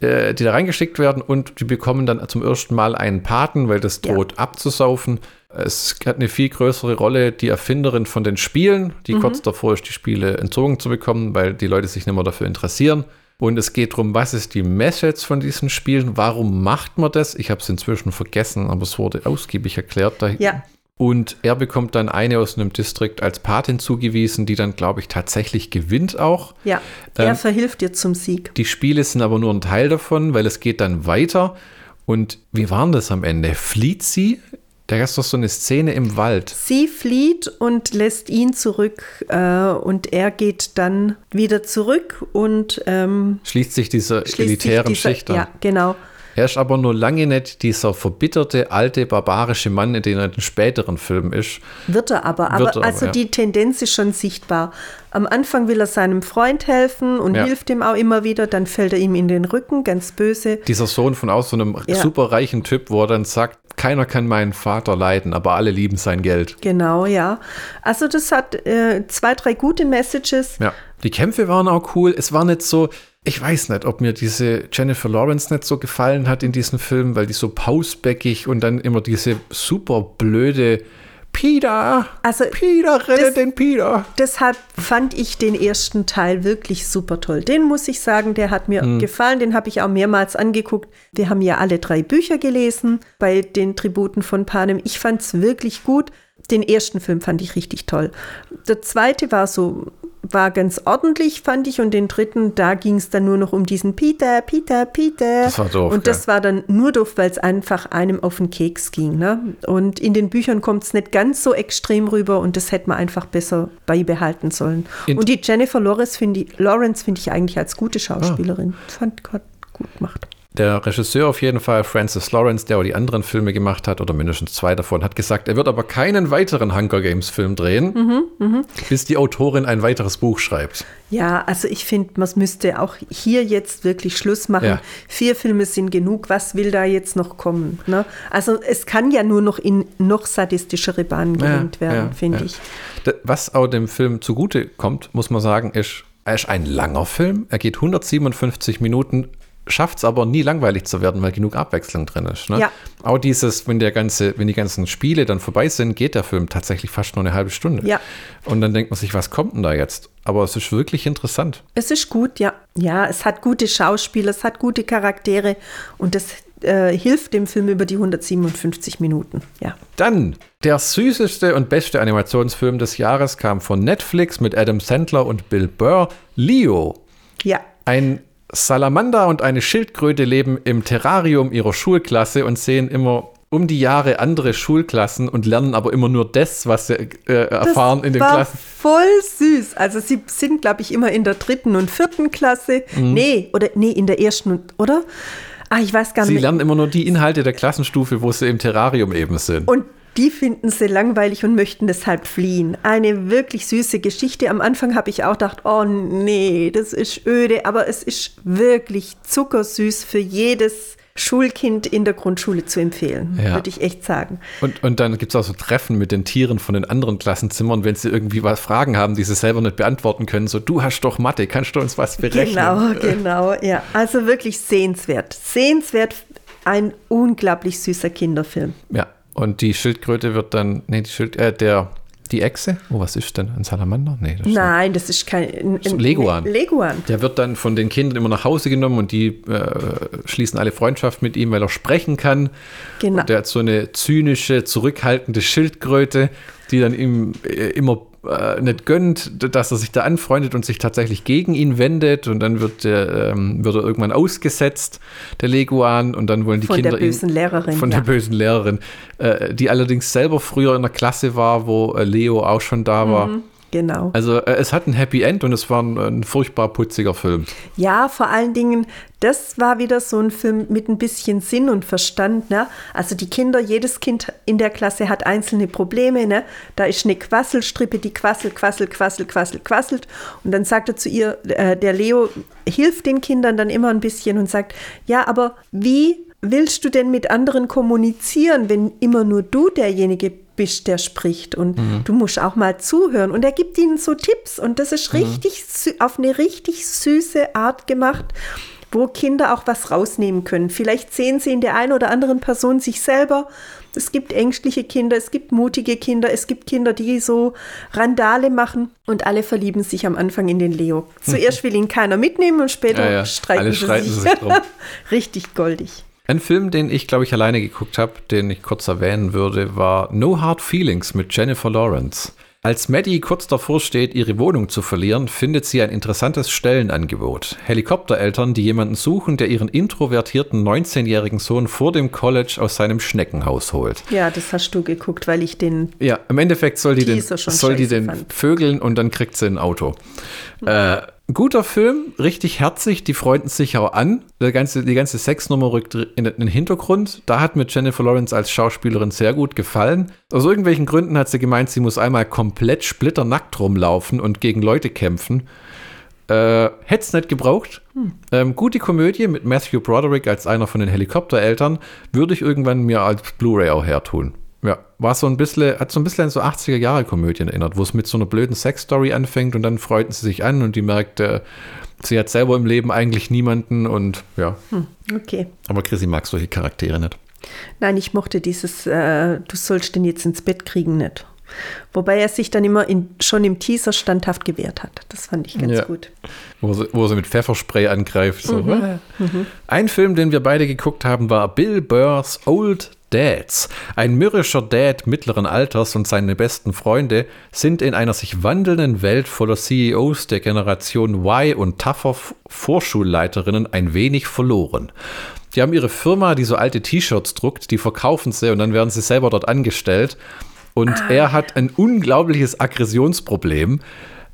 äh, die da reingeschickt werden und die bekommen dann zum ersten Mal einen Paten, weil das droht ja. abzusaufen. Es hat eine viel größere Rolle die Erfinderin von den Spielen, die mhm. kurz davor ist, die Spiele entzogen zu bekommen, weil die Leute sich nicht mehr dafür interessieren. Und es geht darum, was ist die Message von diesen Spielen? Warum macht man das? Ich habe es inzwischen vergessen, aber es wurde ausgiebig erklärt. Ja. Und er bekommt dann eine aus einem Distrikt als Patin zugewiesen, die dann, glaube ich, tatsächlich gewinnt auch. Ja, er ähm, verhilft dir zum Sieg. Die Spiele sind aber nur ein Teil davon, weil es geht dann weiter. Und wie war das am Ende? Flieht sie da gab es doch so eine Szene im Wald. Sie flieht und lässt ihn zurück äh, und er geht dann wieder zurück und ähm, schließt sich dieser schließt elitären sich dieser, Schicht an. Ja, genau. Er ist aber nur lange nicht dieser verbitterte, alte, barbarische Mann, in dem er in den späteren Filmen ist. Wird er aber. aber, er also ja. die Tendenz ist schon sichtbar. Am Anfang will er seinem Freund helfen und ja. hilft ihm auch immer wieder. Dann fällt er ihm in den Rücken, ganz böse. Dieser Sohn von aus so einem ja. super reichen Typ, wo er dann sagt, keiner kann meinen Vater leiden, aber alle lieben sein Geld. Genau, ja. Also das hat äh, zwei, drei gute Messages. Ja. Die Kämpfe waren auch cool. Es war nicht so, ich weiß nicht, ob mir diese Jennifer Lawrence nicht so gefallen hat in diesem Film, weil die so pausbäckig und dann immer diese super blöde Peter, also Peter, rette das, den Peter. Deshalb fand ich den ersten Teil wirklich super toll. Den muss ich sagen, der hat mir hm. gefallen. Den habe ich auch mehrmals angeguckt. Wir haben ja alle drei Bücher gelesen bei den Tributen von Panem. Ich fand es wirklich gut. Den ersten Film fand ich richtig toll. Der zweite war so war ganz ordentlich, fand ich. Und den dritten, da ging es dann nur noch um diesen Peter, Peter, Peter. Das war doof. Und das war dann nur doof, weil es einfach einem auf den Keks ging. Ne? Und in den Büchern kommt es nicht ganz so extrem rüber und das hätte man einfach besser beibehalten sollen. In und die Jennifer Lawrence finde ich, find ich eigentlich als gute Schauspielerin. Ah. Fand Gott gut gemacht. Der Regisseur auf jeden Fall, Francis Lawrence, der auch die anderen Filme gemacht hat, oder mindestens zwei davon, hat gesagt, er wird aber keinen weiteren Hunger Games Film drehen, mhm, mh. bis die Autorin ein weiteres Buch schreibt. Ja, also ich finde, man müsste auch hier jetzt wirklich Schluss machen. Ja. Vier Filme sind genug, was will da jetzt noch kommen? Ne? Also es kann ja nur noch in noch sadistischere Bahnen gelenkt ja, werden, ja, finde ich. Was auch dem Film zugute kommt, muss man sagen, ist, er ist ein langer Film. Er geht 157 Minuten schafft es aber nie langweilig zu werden, weil genug Abwechslung drin ist. Ne? Ja. Auch dieses, wenn der ganze, wenn die ganzen Spiele dann vorbei sind, geht der Film tatsächlich fast nur eine halbe Stunde. Ja. Und dann denkt man sich, was kommt denn da jetzt? Aber es ist wirklich interessant. Es ist gut, ja. Ja, es hat gute Schauspieler, es hat gute Charaktere und das äh, hilft dem Film über die 157 Minuten. Ja. Dann der süßeste und beste Animationsfilm des Jahres kam von Netflix mit Adam Sandler und Bill Burr, Leo. Ja. Ein Salamander und eine Schildkröte leben im Terrarium ihrer Schulklasse und sehen immer um die Jahre andere Schulklassen und lernen aber immer nur das, was sie äh, erfahren das in den war Klassen. Voll süß. Also sie sind, glaube ich, immer in der dritten und vierten Klasse. Mhm. Nee, oder nee, in der ersten, oder? Ah, ich weiß gar nicht. Sie lernen immer nur die Inhalte der Klassenstufe, wo sie im Terrarium eben sind. Und die finden sie langweilig und möchten deshalb fliehen. Eine wirklich süße Geschichte. Am Anfang habe ich auch gedacht, oh nee, das ist öde, aber es ist wirklich zuckersüß für jedes Schulkind in der Grundschule zu empfehlen, ja. würde ich echt sagen. Und, und dann gibt es auch so Treffen mit den Tieren von den anderen Klassenzimmern, wenn sie irgendwie was Fragen haben, die sie selber nicht beantworten können. So, du hast doch Mathe, kannst du uns was berechnen? Genau, genau, ja. Also wirklich sehenswert. Sehenswert, ein unglaublich süßer Kinderfilm. Ja, und die Schildkröte wird dann, nee, die Schild, äh, der Die Echse? Oh, was ist denn? Ein Salamander? Nee, das Nein, das ist kein. Ein, ein Leguan. Leguan. Der wird dann von den Kindern immer nach Hause genommen und die äh, schließen alle Freundschaft mit ihm, weil er sprechen kann. Genau. Und der hat so eine zynische, zurückhaltende Schildkröte, die dann ihm äh, immer äh, nicht gönnt, dass er sich da anfreundet und sich tatsächlich gegen ihn wendet und dann wird, der, ähm, wird er irgendwann ausgesetzt, der Leguan, und dann wollen die von Kinder der bösen ihn, Lehrerin, von ja. der bösen Lehrerin, äh, die allerdings selber früher in der Klasse war, wo äh, Leo auch schon da war. Mhm. Genau. Also äh, es hat ein Happy End und es war ein, ein, furchtbar putziger Film. Ja, vor allen Dingen, das war wieder so ein Film mit ein bisschen Sinn und Verstand. Ne? Also die Kinder, jedes Kind in der Klasse hat einzelne Probleme. Ne? Da ist eine Quasselstrippe, die quasselt, quasselt, quasselt, quasselt, quasselt. Und dann sagt er zu ihr, äh, der Leo hilft den Kindern dann immer ein bisschen und sagt, ja, aber wie willst du denn mit anderen kommunizieren, wenn immer nur du derjenige bist? Bist, der spricht und mhm. du musst auch mal zuhören. Und er gibt ihnen so Tipps und das ist mhm. richtig auf eine richtig süße Art gemacht, wo Kinder auch was rausnehmen können. Vielleicht sehen sie in der einen oder anderen Person sich selber. Es gibt ängstliche Kinder, es gibt mutige Kinder, es gibt Kinder, die so Randale machen und alle verlieben sich am Anfang in den Leo. Zuerst will ihn keiner mitnehmen und später ja, ja. streiten, sie, sich. sie sich drum. Richtig goldig. Ein Film, den ich, glaube ich, alleine geguckt habe, den ich kurz erwähnen würde, war No Hard Feelings mit Jennifer Lawrence. Als Maddie kurz davor steht, ihre Wohnung zu verlieren, findet sie ein interessantes Stellenangebot. Helikoptereltern, die jemanden suchen, der ihren introvertierten 19-jährigen Sohn vor dem College aus seinem Schneckenhaus holt. Ja, das hast du geguckt, weil ich den. Ja, im Endeffekt soll die den, soll die den vögeln und dann kriegt sie ein Auto. Mhm. Äh, Guter Film, richtig herzig, die freunden sich auch an. Die ganze, die ganze Sexnummer rückt in den Hintergrund. Da hat mir Jennifer Lawrence als Schauspielerin sehr gut gefallen. Aus irgendwelchen Gründen hat sie gemeint, sie muss einmal komplett splitternackt rumlaufen und gegen Leute kämpfen. Äh, Hätte es nicht gebraucht. Hm. Ähm, gute Komödie mit Matthew Broderick als einer von den Helikoptereltern. Würde ich irgendwann mir als Blu-ray auch hertun. Ja, war so ein bisschen, hat so ein bisschen an so 80er Jahre Komödien erinnert, wo es mit so einer blöden Sex-Story anfängt und dann freuten sie sich an und die merkt, äh, sie hat selber im Leben eigentlich niemanden und ja. Hm, okay. Aber Chrissy mag solche Charaktere nicht. Nein, ich mochte dieses, äh, du sollst den jetzt ins Bett kriegen nicht. Wobei er sich dann immer in, schon im Teaser standhaft gewehrt hat. Das fand ich ganz ja. gut. Wo sie, wo sie mit Pfefferspray angreift. So. Mhm. Mhm. Ein Film, den wir beide geguckt haben, war Bill Burrs Old Dads. Ein mürrischer Dad mittleren Alters und seine besten Freunde sind in einer sich wandelnden Welt voller CEOs der Generation Y und tougher Vorschulleiterinnen ein wenig verloren. Die haben ihre Firma, die so alte T-Shirts druckt, die verkaufen sie und dann werden sie selber dort angestellt. Und ah, er hat ein unglaubliches Aggressionsproblem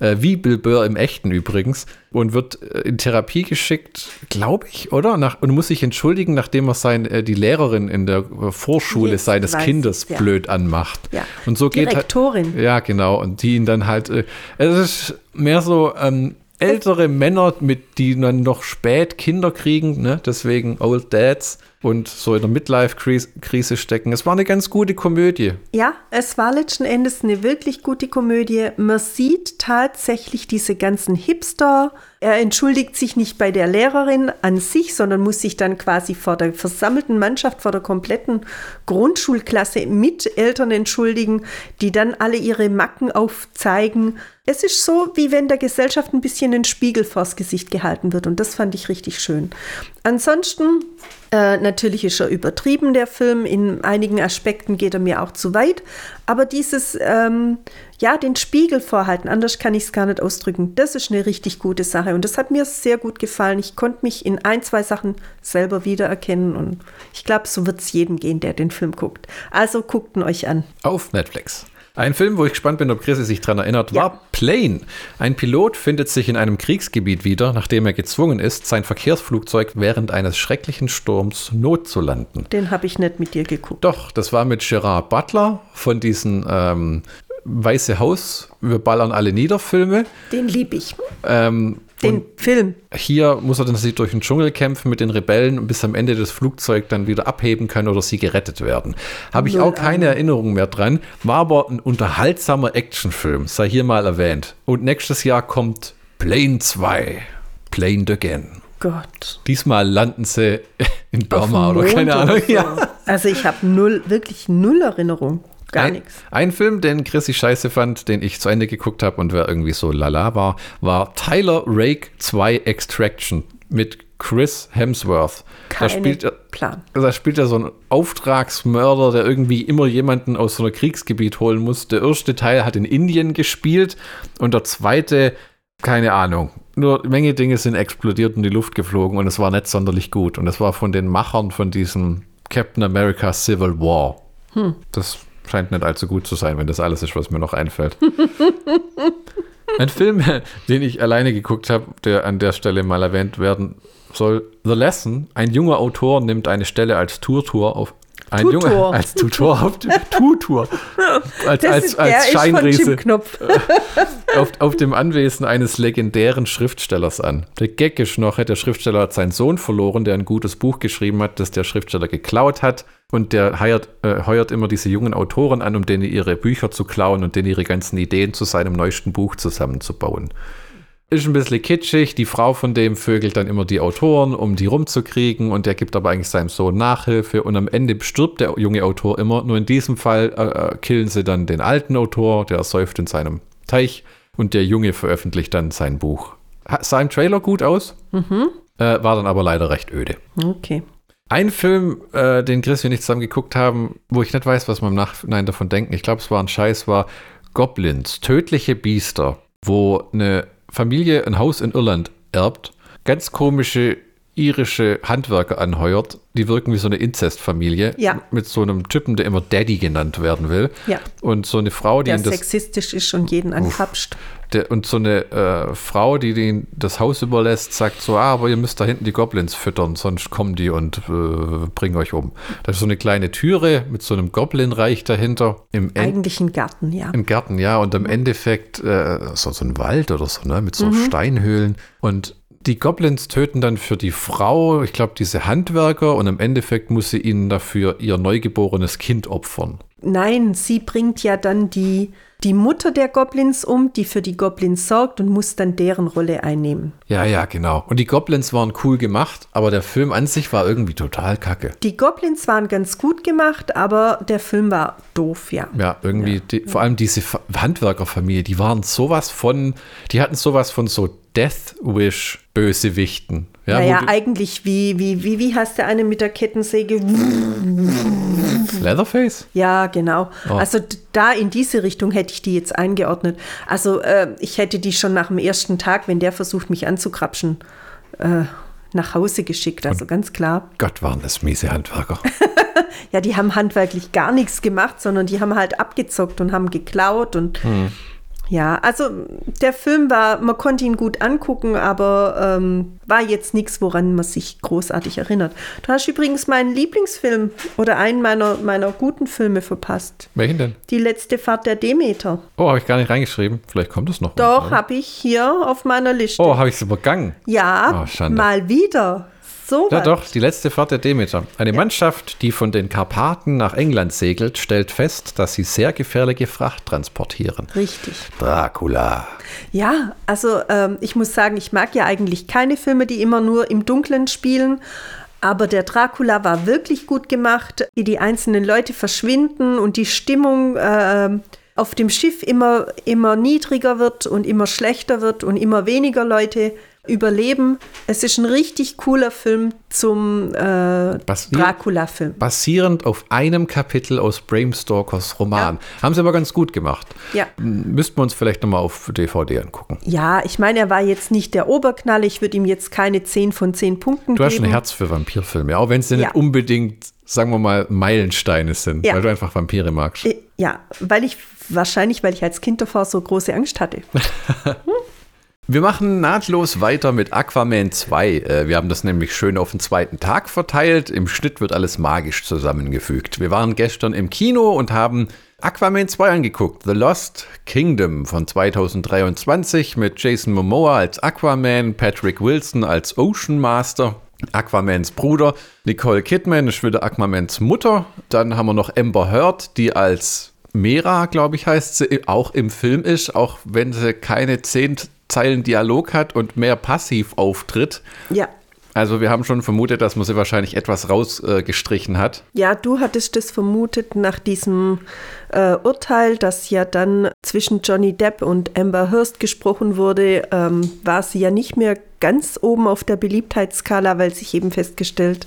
äh, wie Bill Burr im Echten übrigens, und wird äh, in Therapie geschickt, glaube ich, oder? Nach, und muss sich entschuldigen, nachdem er sein, äh, die Lehrerin in der äh, Vorschule Jetzt seines Kindes ja. blöd anmacht. Ja. Und so die geht Rektorin. Halt, ja, genau. Und die ihn dann halt, äh, es ist mehr so, ähm, ältere Männer, mit die dann noch spät Kinder kriegen, ne? deswegen Old Dads und so in der Midlife-Krise stecken. Es war eine ganz gute Komödie. Ja, es war letzten Endes eine wirklich gute Komödie. Man sieht tatsächlich diese ganzen Hipster. Er entschuldigt sich nicht bei der Lehrerin an sich, sondern muss sich dann quasi vor der versammelten Mannschaft, vor der kompletten Grundschulklasse mit Eltern entschuldigen, die dann alle ihre Macken aufzeigen. Es ist so, wie wenn der Gesellschaft ein bisschen ein Spiegel vors Gesicht gehalten wird und das fand ich richtig schön. Ansonsten äh, natürlich ist er übertrieben, der Film. In einigen Aspekten geht er mir auch zu weit. Aber dieses, ähm, ja, den Spiegel vorhalten, anders kann ich es gar nicht ausdrücken, das ist eine richtig gute Sache. Und das hat mir sehr gut gefallen. Ich konnte mich in ein, zwei Sachen selber wiedererkennen. Und ich glaube, so wird es jedem gehen, der den Film guckt. Also guckt ihn euch an. Auf Netflix. Ein Film, wo ich gespannt bin, ob Chrissy sich daran erinnert, ja. war Plane. Ein Pilot findet sich in einem Kriegsgebiet wieder, nachdem er gezwungen ist, sein Verkehrsflugzeug während eines schrecklichen Sturms notzulanden. Den habe ich nicht mit dir geguckt. Doch, das war mit Gerard Butler von diesen ähm, Weiße Haus, wir ballern alle nieder Filme. Den liebe ich. Ähm, den Film. Hier muss er dann sich durch den Dschungel kämpfen mit den Rebellen, bis am Ende das Flugzeug dann wieder abheben kann oder sie gerettet werden. Habe ich auch keine Erinnerung mehr dran. War aber ein unterhaltsamer Actionfilm, sei hier mal erwähnt. Und nächstes Jahr kommt Plane 2. Plane Again. Gott. Diesmal landen sie in Burma oder keine Ahnung. So. Ja. Also ich habe null, wirklich null Erinnerung. Gar ein, nichts. Ein Film, den Chrissy scheiße fand, den ich zu Ende geguckt habe und wer irgendwie so lala war, war Tyler Rake 2 Extraction mit Chris Hemsworth. Da Keine spielt, er- Plan. da spielt er so einen Auftragsmörder, der irgendwie immer jemanden aus so einem Kriegsgebiet holen muss. Der erste Teil hat in Indien gespielt und der zweite, keine Ahnung. Nur eine Menge Dinge sind explodiert und in die Luft geflogen und es war nicht sonderlich gut. Und es war von den Machern von diesem Captain America Civil War. Das scheint nicht allzu gut zu sein, wenn das alles ist, was mir noch einfällt. Ein Film, den ich alleine geguckt habe, der an der Stelle mal erwähnt werden soll. The Lesson. Ein junger Autor nimmt eine Stelle als Tutor auf. Ein Tutor. Junge als Tutor auf dem Tutor. Als, Das als, ist der als von Scheinriese auf, auf dem Anwesen eines legendären Schriftstellers an. Der noch, der Schriftsteller hat seinen Sohn verloren, der ein gutes Buch geschrieben hat, das der Schriftsteller geklaut hat. Und der heuert, äh, heuert immer diese jungen Autoren an, um denen ihre Bücher zu klauen und denen ihre ganzen Ideen zu seinem neuesten Buch zusammenzubauen. Ist ein bisschen kitschig. Die Frau von dem vögelt dann immer die Autoren, um die rumzukriegen. Und der gibt aber eigentlich seinem Sohn Nachhilfe. Und am Ende stirbt der junge Autor immer. Nur in diesem Fall äh, äh, killen sie dann den alten Autor, der säuft in seinem Teich. Und der Junge veröffentlicht dann sein Buch. Sah im Trailer gut aus, äh, war dann aber leider recht öde. Okay. Ein Film, äh, den Chris und ich zusammen geguckt haben, wo ich nicht weiß, was man im Nachhinein davon denken. Ich glaube, es war ein Scheiß, war Goblins, tödliche Biester, wo eine Familie ein Haus in Irland erbt, ganz komische irische Handwerker anheuert, die wirken wie so eine Inzestfamilie Ja. mit so einem Typen, der immer Daddy genannt werden will. Ja. Und so eine Frau, die Der sexistisch ist und jeden ankrapscht. Der, und so eine äh, Frau, die den das Haus überlässt, sagt so, ah, aber ihr müsst da hinten die Goblins füttern, sonst kommen die und äh, bringen euch um. Da ist so eine kleine Türe mit so einem Goblin-Reich dahinter im, en Eigentlich ein Garten, ja. im Garten, ja. Und im Endeffekt äh, so, so ein Wald oder so, ne, mit so Steinhöhlen. Und die Goblins töten dann für die Frau, ich glaube, diese Handwerker und im Endeffekt muss sie ihnen dafür ihr neugeborenes Kind opfern. Nein, sie bringt ja dann die, die Mutter der Goblins um, die für die Goblins sorgt und muss dann deren Rolle einnehmen. Ja, ja, genau. Und die Goblins waren cool gemacht, aber der Film an sich war irgendwie total kacke. Die Goblins waren ganz gut gemacht, aber der Film war doof, ja. Ja, irgendwie, Die, vor allem diese Fa- Handwerkerfamilie, die waren sowas von, die hatten sowas von so Death Wish Bösewichten. Ja, naja, eigentlich wie, wie, wie, wie heißt der eine mit der Kettensäge? Leatherface? Ja, genau. Oh. Also da in diese Richtung hätte ich die jetzt eingeordnet. Also äh, ich hätte die schon nach dem ersten Tag, wenn der versucht, mich anzukrapschen, äh, nach Hause geschickt. Also ganz klar. Gott, waren das miese Handwerker. Ja, die haben handwerklich gar nichts gemacht, sondern die haben halt abgezockt und haben geklaut und ja, also der Film war, man konnte ihn gut angucken, aber ähm, war jetzt nichts, woran man sich großartig erinnert. Du hast übrigens meinen Lieblingsfilm oder einen meiner, meiner guten Filme verpasst. Welchen denn? Die letzte Fahrt der Demeter. Oh, habe ich gar nicht reingeschrieben. Vielleicht kommt es noch. Doch, habe ich hier auf meiner Liste. Oh, habe ich es übergangen. ja, Oh, mal wieder. So Ja, doch, die letzte Fahrt der Demeter. Eine Mannschaft, die von den Karpaten nach England segelt, stellt fest, dass sie sehr gefährliche Fracht transportieren. Richtig. Dracula. Ja, also ähm, ich muss sagen, ich mag ja eigentlich keine Filme, die immer nur im Dunkeln spielen. Aber der Dracula war wirklich gut gemacht, wie die einzelnen Leute verschwinden und die Stimmung ähm, auf dem Schiff immer, immer niedriger wird und immer schlechter wird und immer weniger Leute überleben. Es ist ein richtig cooler Film zum äh, Dracula-Film. Basierend auf einem Kapitel aus Bram Stokers Roman. Haben sie aber ganz gut gemacht. Ja. Müssten wir uns vielleicht nochmal auf DVD angucken. Ja, ich meine, er war jetzt nicht der Oberknaller. Ich würde ihm jetzt keine 10 von 10 Punkten Du hast geben. ein Herz für Vampirfilme, auch wenn sie Ja. nicht unbedingt, sagen wir mal, Meilensteine sind, Ja. weil du einfach Vampire magst. Ja, weil ich wahrscheinlich, weil ich als Kind davor so große Angst hatte. Wir machen nahtlos weiter mit Aquaman 2. Äh, Wir haben das nämlich schön auf den zweiten Tag verteilt. Im Schnitt wird alles magisch zusammengefügt. Wir waren gestern im Kino und haben Aquaman 2 angeguckt. The Lost Kingdom von 2023 mit Jason Momoa als Aquaman, Patrick Wilson als Ocean Master. Aquamans Bruder, Nicole Kidman ist wieder Aquamans Mutter. Dann haben wir noch Amber Heard, die als Mera, glaube ich, heißt sie, auch im Film ist, auch wenn sie keine zehn Zeilen Dialog hat und mehr passiv auftritt. Ja, Also wir haben schon vermutet, dass man sie wahrscheinlich etwas rausgestrichen äh, hat. Ja, du hattest das vermutet nach diesem äh, Urteil, das ja dann zwischen Johnny Depp und Amber Hearst gesprochen wurde, ähm, war sie ja nicht mehr ganz oben auf der Beliebtheitsskala, weil sich eben festgestellt,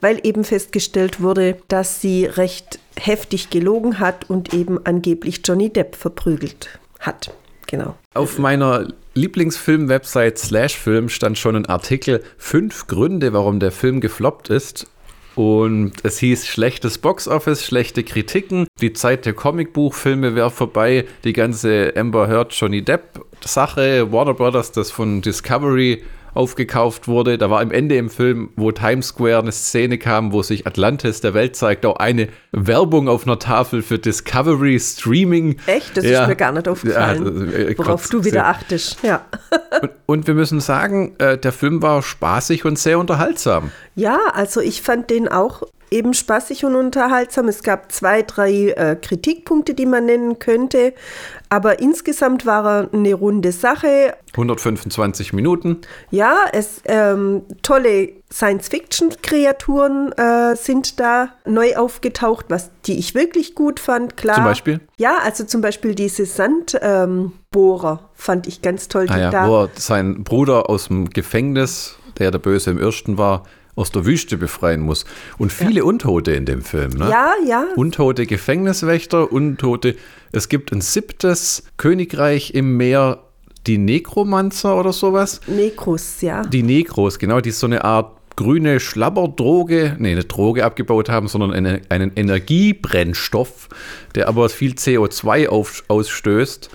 weil eben festgestellt wurde, dass sie recht heftig gelogen hat und eben angeblich Johnny Depp verprügelt hat. Genau. Auf meiner Lieblingsfilm-Website Slashfilm stand schon ein Artikel Fünf Gründe, warum der Film gefloppt ist. Und es hieß schlechtes Boxoffice, schlechte Kritiken, die Zeit der Comicbuchfilme wäre vorbei, die ganze Amber Heard Johnny Depp Sache, Warner Brothers, das von Discovery aufgekauft wurde. Da war am Ende im Film, wo Times Square eine Szene kam, wo sich Atlantis der Welt zeigt, auch eine Werbung auf einer Tafel für Discovery Streaming. Echt? Das ja. ist mir gar nicht aufgefallen. Ja, also, äh, worauf du wieder achtest. Ja. Und, und, wir müssen sagen, äh, der Film war spaßig und sehr unterhaltsam. Ja, also ich fand den auch eben spaßig und unterhaltsam. Es gab zwei, drei äh, Kritikpunkte, die man nennen könnte. Aber insgesamt war er eine runde Sache. 125 Minuten. Ja, es ähm, tolle Science-Fiction-Kreaturen äh, sind da neu aufgetaucht, was die ich wirklich gut fand. Klar. Zum Beispiel? Ja, also zum Beispiel diese Sandbohrer ähm, fand ich ganz toll. Ah ja, da wo er sein Bruder aus dem Gefängnis, der der Böse im Ersten war, aus der Wüste befreien muss. Und viele ja. Untote in dem Film. Ne? Ja, ja. Untote Gefängniswächter, Untote. Es gibt ein siebtes Königreich im Meer, die Nekromanzer oder sowas. Nekros, ja. Die Nekros, genau, die so eine Art grüne Schlabberdroge, nee, eine Droge abgebaut haben, sondern eine, einen Energiebrennstoff, der aber viel CO2 auf, ausstößt.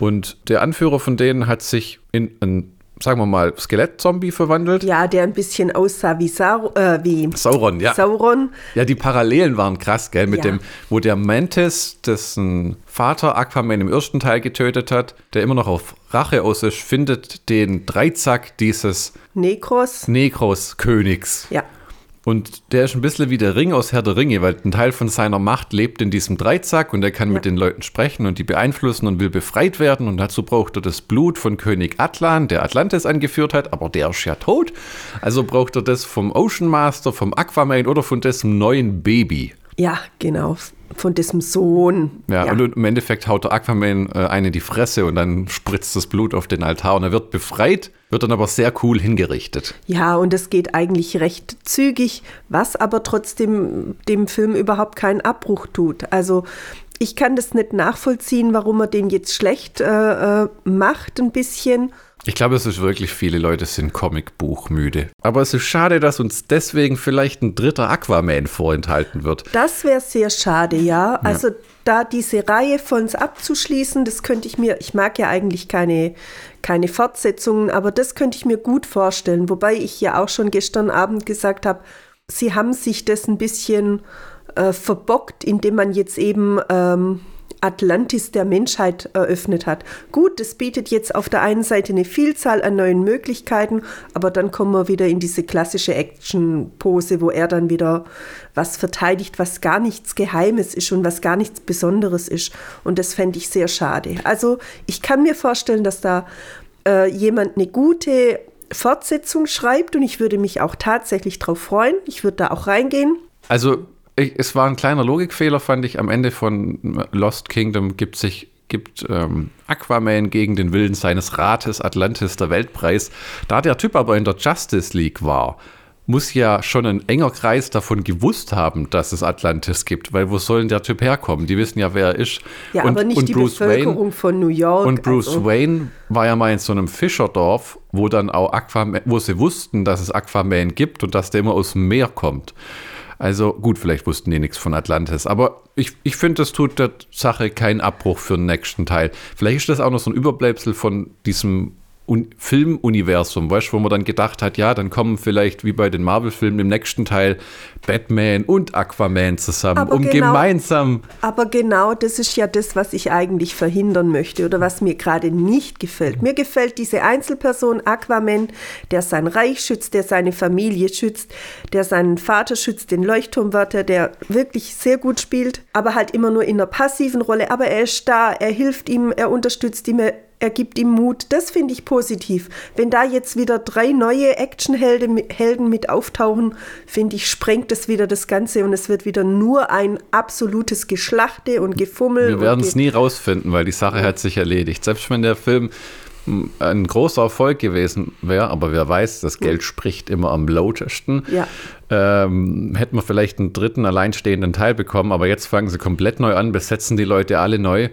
Und der Anführer von denen hat sich in einen sagen wir mal, Skelett-Zombie verwandelt. Ja, der ein bisschen aussah wie, Sau äh, wie Sauron, ja. Sauron. Ja, die Parallelen waren krass, gell? Mit ja. dem, wo der Mantis, dessen Vater Aquaman im ersten Teil getötet hat, der immer noch auf Rache aus ist, findet den Dreizack dieses Nekros. Nekros-Königs. Ja. Und der ist ein bisschen wie der Ring aus Herr der Ringe, weil ein Teil von seiner Macht lebt in diesem Dreizack und er kann ja. mit den Leuten sprechen und die beeinflussen und will befreit werden. Und dazu braucht er das Blut von König Atlan, der Atlantis angeführt hat, aber der ist ja tot. Also braucht er das vom Ocean Master, vom Aquaman oder von dessen neuen Baby. Ja, genau von diesem Sohn. Ja, ja, und im Endeffekt haut der Aquaman äh, eine in die Fresse und dann spritzt das Blut auf den Altar und er wird befreit, wird dann aber sehr cool hingerichtet. Ja, und es geht eigentlich recht zügig, was aber trotzdem dem Film überhaupt keinen Abbruch tut. Also ich kann das nicht nachvollziehen, warum er den jetzt schlecht äh, äh macht, ein bisschen. Ich glaube, es ist wirklich, viele Leute sind Comicbuchmüde. Aber es ist schade, dass uns deswegen vielleicht ein dritter Aquaman vorenthalten wird. Das wäre sehr schade, ja. Also ja. da diese Reihe von uns abzuschließen, das könnte ich mir, ich mag ja eigentlich keine, keine Fortsetzungen, aber das könnte ich mir gut vorstellen. Wobei ich ja auch schon gestern Abend gesagt habe, sie haben sich das ein bisschen äh, verbockt, indem man jetzt eben... Ähm, Atlantis der Menschheit eröffnet hat. Gut, das bietet jetzt auf der einen Seite eine Vielzahl an neuen Möglichkeiten, aber dann kommen wir wieder in diese klassische Action-Pose, wo er dann wieder was verteidigt, was gar nichts Geheimes ist und was gar nichts Besonderes ist. Und das fände ich sehr schade. Also ich kann mir vorstellen, dass da äh, jemand eine gute Fortsetzung schreibt und ich würde mich auch tatsächlich darauf freuen. Ich würde da auch reingehen. Also ich, es war ein kleiner Logikfehler, fand ich. Am Ende von Lost Kingdom gibt sich gibt ähm, Aquaman gegen den Willen seines Rates Atlantis der Weltpreis. Da der Typ aber in der Justice League war, muss ja schon ein enger Kreis davon gewusst haben, dass es Atlantis gibt, weil wo soll denn der Typ herkommen? Die wissen ja, wer er ist. Ja, und, aber nicht die Bruce Bevölkerung Wayne, von New York. Und Bruce also. Wayne war ja mal in so einem Fischerdorf, wo dann auch Aquaman, wo sie wussten, dass es Aquaman gibt und dass der immer aus dem Meer kommt. Also gut, vielleicht wussten die nichts von Atlantis, aber ich, ich finde, das tut der Sache keinen Abbruch für den nächsten Teil. Vielleicht ist das auch noch so ein Überbleibsel von diesem Filmuniversum, weißt du, wo man dann gedacht hat, ja, dann kommen vielleicht wie bei den Marvel-Filmen im nächsten Teil Batman und Aquaman zusammen, aber um genau, gemeinsam. Aber genau das ist ja das, was ich eigentlich verhindern möchte oder was mir gerade nicht gefällt. Mir gefällt diese Einzelperson Aquaman, der sein Reich schützt, der seine Familie schützt, der seinen Vater schützt, den Leuchtturmwärter, der wirklich sehr gut spielt, aber halt immer nur in einer passiven Rolle. Aber er ist da, er hilft ihm, er unterstützt ihm, er gibt ihm Mut. Das finde ich positiv. Wenn da jetzt wieder drei neue Actionhelden Helden mit auftauchen, finde ich, sprengt das wieder das Ganze und es wird wieder nur ein absolutes Geschlachte und Gefummel. Wir werden es nie rausfinden, weil die Sache hat sich erledigt. Selbst wenn der Film ein großer Erfolg gewesen wäre, aber wer weiß, das Geld spricht immer am lautesten. Ja. Ähm, hätten wir vielleicht einen dritten alleinstehenden Teil bekommen, aber jetzt fangen sie komplett neu an, besetzen die Leute alle neu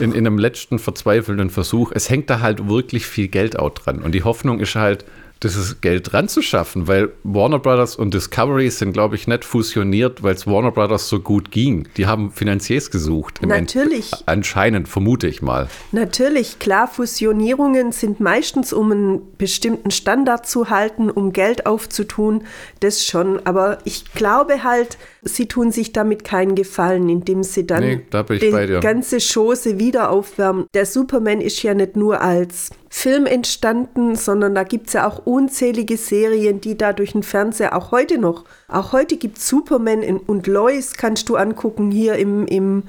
in, in einem letzten verzweifelnden Versuch. Es hängt da halt wirklich viel Geld auch dran und die Hoffnung ist halt, dieses Geld ranzuschaffen, weil Warner Brothers und Discovery sind, glaube ich, nicht fusioniert, weil es Warner Brothers so gut ging. Die haben Finanziers gesucht. Natürlich. Ent anscheinend, vermute ich mal. Natürlich, klar, Fusionierungen sind meistens, um einen bestimmten Standard zu halten, um Geld aufzutun, das schon. Aber ich glaube halt, sie tun sich damit keinen Gefallen, indem sie dann nee, da die ganze Chose wieder aufwärmen. Der Superman ist ja nicht nur als Film entstanden, sondern da gibt es ja auch unzählige Serien, die da durch den Fernseher auch heute noch, auch heute gibt es Superman und Lois, kannst du angucken hier im, im,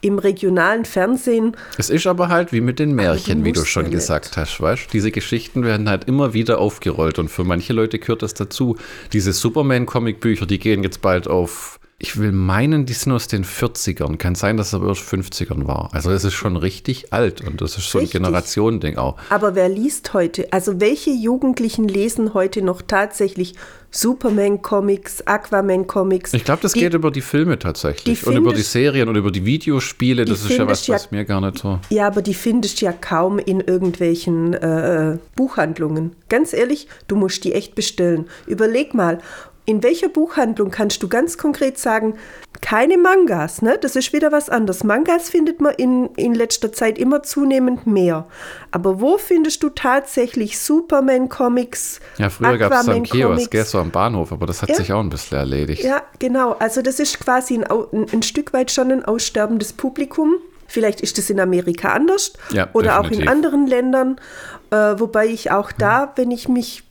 im regionalen Fernsehen. Es ist aber halt wie mit den Märchen, wie du schon gesagt nicht. hast, weißt Diese Geschichten werden halt immer wieder aufgerollt und für manche Leute gehört das dazu. Diese Superman-Comic-Bücher, die gehen jetzt bald auf ich will meinen, die sind aus den 40ern. Kann sein, dass es aber aus 50ern war. Also es ist schon richtig alt und das ist so ein Generationending auch. Aber wer liest heute? Also welche Jugendlichen lesen heute noch tatsächlich Superman-Comics, Aquaman-Comics? Ich glaube, das die, geht über die Filme tatsächlich die und über die Serien und über die Videospiele. Das ist ja was, was mir gar nicht so. Ja, aber die findest du ja kaum in irgendwelchen äh, Buchhandlungen. Ganz ehrlich, du musst die echt bestellen. Überleg mal, in welcher Buchhandlung kannst du ganz konkret sagen, keine Mangas, ne? Das ist wieder was anderes. Mangas findet man in, in letzter Zeit immer zunehmend mehr. Aber wo findest du tatsächlich Superman-Comics? Ja, früher gab es am Kiosk, gell, so am Bahnhof, aber das hat ja. sich auch ein bisschen erledigt. Ja, genau. Also das ist quasi ein, ein, ein Stück weit schon ein aussterbendes Publikum. Vielleicht ist es in Amerika anders ja, oder definitiv. auch in anderen Ländern. Äh, wobei ich auch da, wenn ich mich,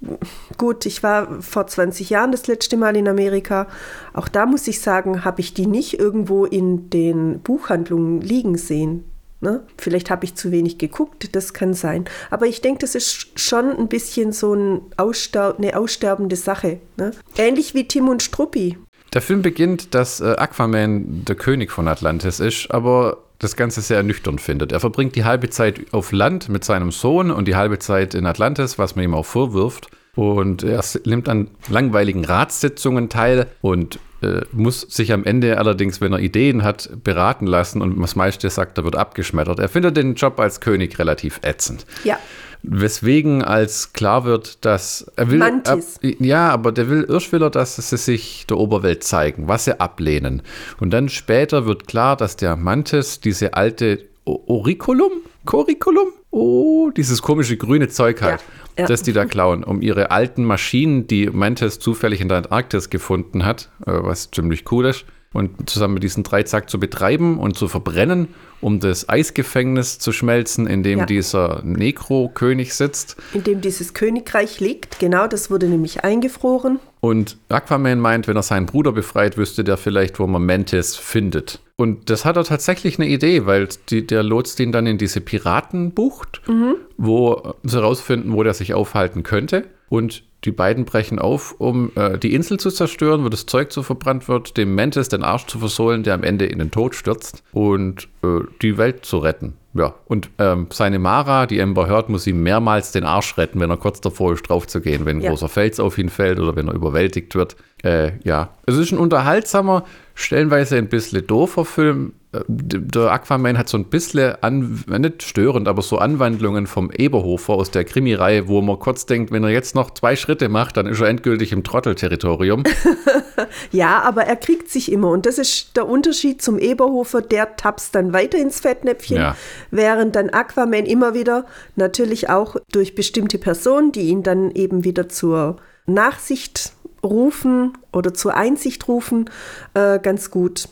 gut, ich war vor 20 Jahren das letzte Mal in Amerika, auch da muss ich sagen, habe ich die nicht irgendwo in den Buchhandlungen liegen sehen. Ne? Vielleicht habe ich zu wenig geguckt, das kann sein. Aber ich denke, das ist schon ein bisschen so ein Ausster eine aussterbende Sache. Ne? Ähnlich wie Tim und Struppi. Der Film beginnt, dass äh, Aquaman der König von Atlantis ist, aber das Ganze sehr ernüchternd findet. Er verbringt die halbe Zeit auf Land mit seinem Sohn und die halbe Zeit in Atlantis, was man ihm auch vorwirft. Und er nimmt an langweiligen Ratssitzungen teil und äh, muss sich am Ende allerdings, wenn er Ideen hat, beraten lassen und das meiste sagt, er wird abgeschmettert. Er findet den Job als König relativ ätzend. Ja. Weswegen als klar wird, dass er will. Mantis. Ab, ja, aber der will, erst will er, dass sie sich der Oberwelt zeigen, was sie ablehnen. Und dann später wird klar, dass der Mantis diese alte Oriculum, Curriculum, oh, dieses komische grüne Zeug hat, ja, ja. das die da klauen, um ihre alten Maschinen, die Mantis zufällig in der Antarktis gefunden hat, äh, was ziemlich cool ist, und zusammen mit diesen Dreizack zu betreiben und zu verbrennen, um das Eisgefängnis zu schmelzen, in dem ja. dieser Nekro-König sitzt. In dem dieses Königreich liegt, genau, das wurde nämlich eingefroren. Und Aquaman meint, wenn er seinen Bruder befreit, wüsste der vielleicht, wo man Mantis findet. Und das hat er tatsächlich eine Idee, weil die, der lotst ihn dann in diese Piratenbucht, mhm. wo sie herausfinden, wo der sich aufhalten könnte. Und die beiden brechen auf, um äh, die Insel zu zerstören, wo das Zeug so verbrannt wird, dem Mantis den Arsch zu versohlen, der am Ende in den Tod stürzt und äh, die Welt zu retten. Ja, und ähm, seine Mara, die Ember hört, muss ihm mehrmals den Arsch retten, wenn er kurz davor ist, drauf zu gehen, wenn ein ja. großer Fels auf ihn fällt oder wenn er überwältigt wird. Äh, ja, es ist ein unterhaltsamer, stellenweise ein bisschen doofer Film, der Aquaman hat so ein bisschen, an, nicht störend, aber so Anwandlungen vom Eberhofer aus der Krimireihe, wo man kurz denkt, wenn er jetzt noch zwei Schritte macht, dann ist er endgültig im Trottelterritorium. ja, aber er kriegt sich immer und das ist der Unterschied zum Eberhofer, der tapst dann weiter ins Fettnäpfchen, ja. während dann Aquaman immer wieder natürlich auch durch bestimmte Personen, die ihn dann eben wieder zur Nachsicht rufen oder zur Einsicht rufen, äh, ganz gut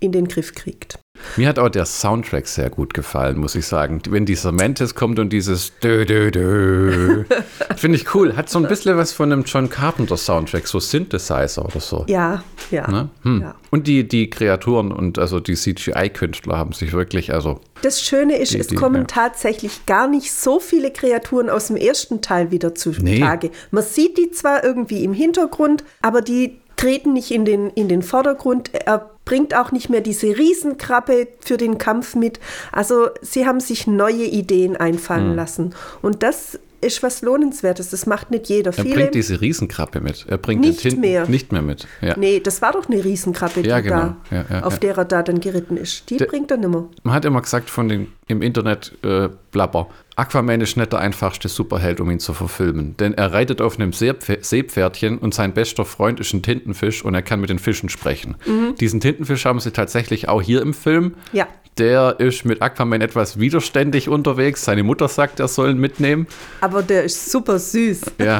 in den Griff kriegt. Mir hat auch der Soundtrack sehr gut gefallen, muss ich sagen. Wenn dieser Mantis kommt und dieses dö, dö, dö, finde ich cool. Hat so ein bisschen was von einem John Carpenter Soundtrack, so Synthesizer oder so. Ja, ja. Ne? Hm. ja. Und die, die Kreaturen und also die CGI-Künstler haben sich wirklich, also Das Schöne ist, Die- es die- kommen ja. tatsächlich gar nicht so viele Kreaturen aus dem ersten Teil wieder zutage. Nee. Man sieht die zwar irgendwie im Hintergrund, aber die treten nicht in den, in den Vordergrund. Er bringt auch nicht mehr diese Riesenkrabbe für den Kampf mit. Also sie haben sich neue Ideen einfallen Hm. lassen. Und das ist was Lohnenswertes. Das macht nicht jeder. er Viele, bringt diese Riesenkrabbe mit. Er bringt Nicht den mehr. nicht mehr mit. Ja. Nee, das war doch eine Riesenkrabbe, die Ja, genau. da, Ja, ja, auf der er da dann geritten ist. Die Der- bringt er nimmer. Man hat immer gesagt von den im Internet äh, Blabber, Aquaman ist nicht der einfachste Superheld, um ihn zu verfilmen. Denn er reitet auf einem Seepf- Seepferdchen und sein bester Freund ist ein Tintenfisch und er kann mit den Fischen sprechen. Diesen Tintenfisch haben sie tatsächlich auch hier im Film. Ja. Der ist mit Aquaman etwas widerständig unterwegs. Seine Mutter sagt, er soll ihn mitnehmen. Aber der ist super süß. Ja.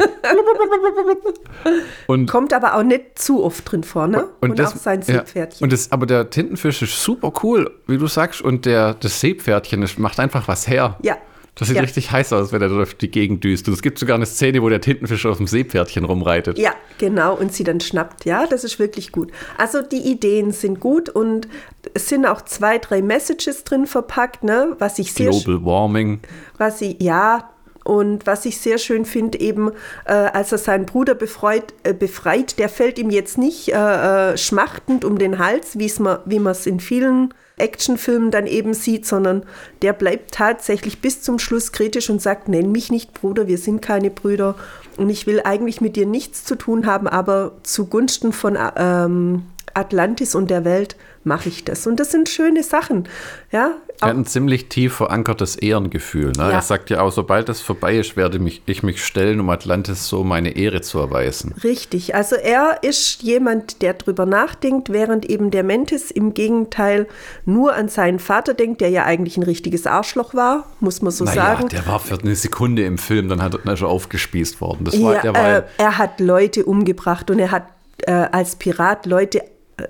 und Kommt aber auch nicht zu oft drin vor, ne? Und, auch sein ja, Seepferdchen. und das, aber der Tintenfisch ist super cool, wie du sagst. Und der, das Seepferdchen das macht einfach was her. ja. Das sieht ja. richtig heiß aus, wenn er durch die Gegend düst. Und es gibt sogar eine Szene, wo der Tintenfisch auf dem Seepferdchen rumreitet. Ja, genau, und sie dann schnappt. Ja, das ist wirklich gut. Also die Ideen sind gut und es sind auch zwei, drei Messages drin verpackt, ne? Was ich sehr, Global Warming. was ich, ja, und was ich sehr schön finde, eben, äh, als er seinen Bruder befreit, äh, befreit, der fällt ihm jetzt nicht äh, äh, schmachtend um den Hals, wie man es in vielen Actionfilmen dann eben sieht, sondern der bleibt tatsächlich bis zum Schluss kritisch und sagt, nenn mich nicht Bruder, wir sind keine Brüder und ich will eigentlich mit dir nichts zu tun haben, aber zugunsten von ähm, Atlantis und der Welt mache ich das. Und das sind schöne Sachen, ja. Er hat ein ziemlich tief verankertes Ehrengefühl. Ne? Ja. Er sagt ja auch, sobald es vorbei ist, werde mich, ich mich stellen, um Atlantis so meine Ehre zu erweisen. Richtig, also er ist jemand, der drüber nachdenkt, während eben der Mentis im Gegenteil nur an seinen Vater denkt, der ja eigentlich ein richtiges Arschloch war, muss man so naja, sagen. der war für eine Sekunde im Film, dann, hat, er aufgespießt worden. Das war, Ja, war, äh, er hat Leute umgebracht und er hat äh, als Pirat Leute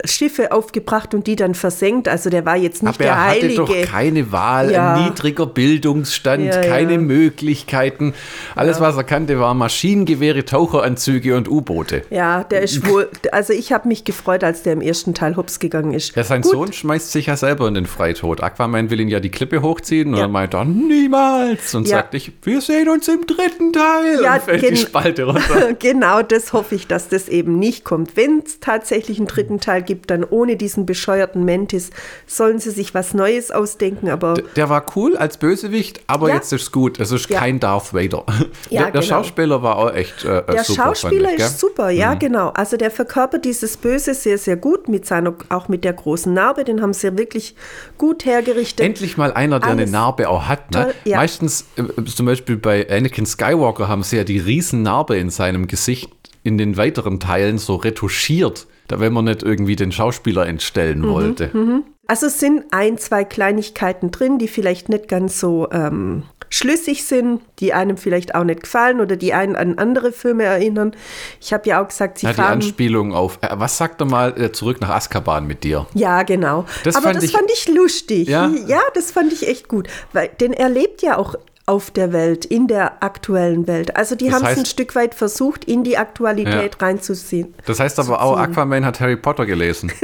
Schiffe aufgebracht und die dann versenkt. Also der war jetzt nicht aber er der hatte Heilige. doch keine Wahl, Ja. ein niedriger Bildungsstand, Ja, keine ja. Möglichkeiten. Alles, was er kannte, waren Maschinengewehre, Taucheranzüge und U-Boote. ja, der ist wohl. Also ich habe mich gefreut, als der im ersten Teil hops gegangen ist. Ja, sein Gut, Sohn schmeißt sich ja selber in den Freitod. Aquaman will ihn ja die Klippe hochziehen und dann meint er, niemals. Und sagt ich, wir sehen uns im dritten Teil. Ja, und fällt die Spalte runter. genau das hoffe ich, dass das eben nicht kommt. Wenn es tatsächlich einen dritten Teil gibt, dann ohne diesen bescheuerten Mantis, sollen sie sich was Neues ausdenken. Aber Der war cool als Bösewicht, aber Ja. jetzt ist gut. Es ist Ja. kein Darth Vader. Ja, der, der genau. Schauspieler war auch echt äh, der super. Schauspieler fand ich, ist super, ja, genau. Also der verkörpert dieses Böse sehr, sehr gut, mit seiner, auch mit der großen Narbe, den haben sie ja wirklich gut hergerichtet. Endlich mal einer, der eine Alles Narbe auch hat. Ne? toll. Meistens, äh, zum Beispiel bei Anakin Skywalker, haben sie ja die Riesennarbe in seinem Gesicht in den weiteren Teilen so retuschiert, da wenn man nicht irgendwie den Schauspieler entstellen Mhm, wollte. Also es sind ein, zwei Kleinigkeiten drin, die vielleicht nicht ganz so ähm, schlüssig sind, die einem vielleicht auch nicht gefallen oder die einen an andere Filme erinnern. Ich habe ja auch gesagt, sie Ja, die fahren. Anspielung auf, äh, was sagt er mal, äh, zurück nach Azkaban mit dir? Ja, genau. Das Aber fand das ich- fand ich lustig. Ja? ja, das fand ich echt gut. Weil, denn er lebt ja auch auf der Welt, in der aktuellen Welt. Also die haben es ein Stück weit versucht, in die Aktualität Ja. reinzuziehen. Das heißt aber auch, Aquaman hat Harry Potter gelesen.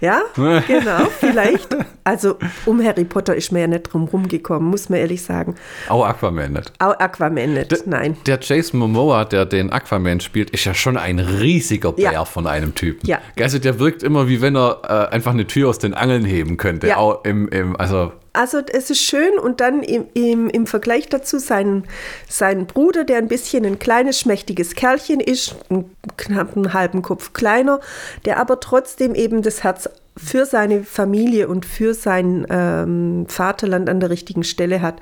Ja, genau, vielleicht. Also um Harry Potter ist mir ja nicht drum rumgekommen, muss man ehrlich sagen. auch Aquaman nicht. Auch Aquaman nicht, nein. Der Jason Momoa, der den Aquaman spielt, ist ja schon ein riesiger Bär Ja. von einem Typen. Ja. Also der wirkt immer, wie wenn er äh, einfach eine Tür aus den Angeln heben könnte. Ja. Auch im, im, also Also es ist schön und dann im, im, im Vergleich dazu sein, sein Bruder, der ein bisschen ein kleines, schmächtiges Kerlchen ist, einen knapp einen halben Kopf kleiner, der aber trotzdem eben das Herz für seine Familie und für sein ähm, Vaterland an der richtigen Stelle hat.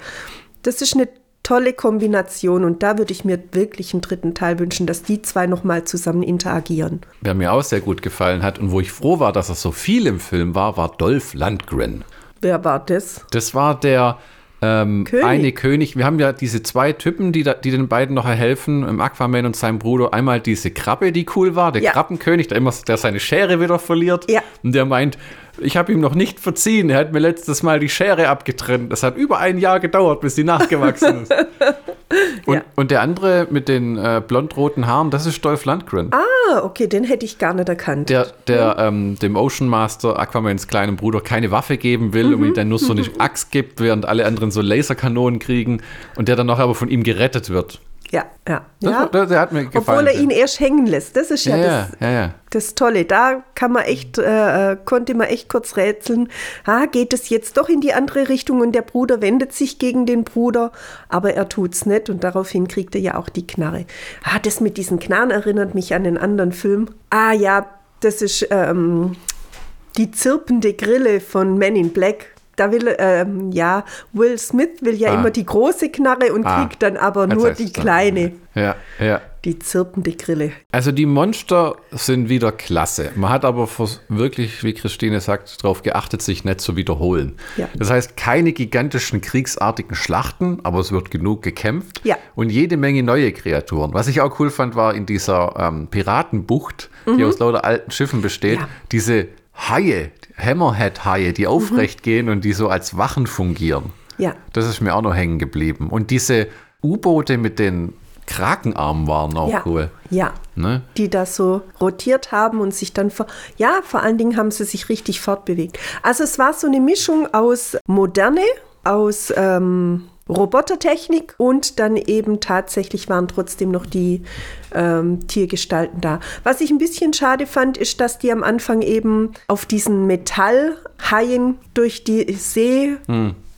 Das ist eine tolle Kombination und da würde ich mir wirklich einen dritten Teil wünschen, dass die zwei nochmal zusammen interagieren. wer mir auch sehr gut gefallen hat und wo ich froh war, dass er so viel im Film war, war Dolph Lundgren. Wer war das? Das war der ähm, König. eine König. Wir haben ja diese zwei Typen, die, da, die den beiden noch helfen, im Aquaman und seinem Bruder. Einmal diese Krabbe, die cool war, der Ja. Krabbenkönig, der immer der seine Schere wieder verliert. Ja. Und der meint, Ich habe ihm noch nicht verziehen. Er hat mir letztes Mal die Schere abgetrennt. Das hat über ein Jahr gedauert, bis sie nachgewachsen ist. Und, Ja. und der andere mit den äh, blond-roten Haaren, das ist Dolph Lundgren. Ah, okay, den hätte ich gar nicht erkannt. Der, der ähm, dem Ocean Master, Aquamans kleinem Bruder, keine Waffe geben will und ihm dann nur so eine Axt gibt, während alle anderen so Laserkanonen kriegen und der dann noch aber von ihm gerettet wird. Ja, ja. Das, ja. der, der hat mir gefallen. Obwohl er ihn erst hängen lässt. Das ist ja, ja, das, ja, das Tolle. Da kann man echt, äh, äh, konnte man echt kurz rätseln. Ah, geht es jetzt doch in die andere Richtung und der Bruder wendet sich gegen den Bruder, aber er tut's nicht und daraufhin kriegt er ja auch die Knarre. Ah, das mit diesen Knarren erinnert mich an einen anderen Film. Ah ja, das ist ähm, die zirpende Grille von Men in Black. Da will, ähm, ja, Will Smith will ja Ah. immer die große Knarre und Ah. kriegt dann aber Jetzt nur die kleine, Ja, ja. die zirpende Grille. Also die Monster sind wieder klasse. Man hat aber wirklich, wie Christine sagt, darauf geachtet, sich nicht zu wiederholen. Ja. Das heißt, keine gigantischen kriegsartigen Schlachten, aber es wird genug gekämpft. Ja. Und jede Menge neue Kreaturen. Was ich auch cool fand, war in dieser ähm, Piratenbucht, die aus lauter alten Schiffen besteht, Mhm. Ja. diese Haie, Hammerhead-Haie, die aufrecht gehen und die so als Wachen fungieren. Ja. Das ist mir auch noch hängen geblieben. Und diese U-Boote mit den Krakenarmen waren auch ja. cool. Ja. Ne? Die da so rotiert haben und sich dann, ja, vor allen Dingen haben sie sich richtig fortbewegt. Also es war so eine Mischung aus Moderne, aus ähm, Robotertechnik und dann eben tatsächlich waren trotzdem noch die ähm, Tiergestalten da. Was ich ein bisschen schade fand, ist, dass die am Anfang eben auf diesen Metallhaien durch die See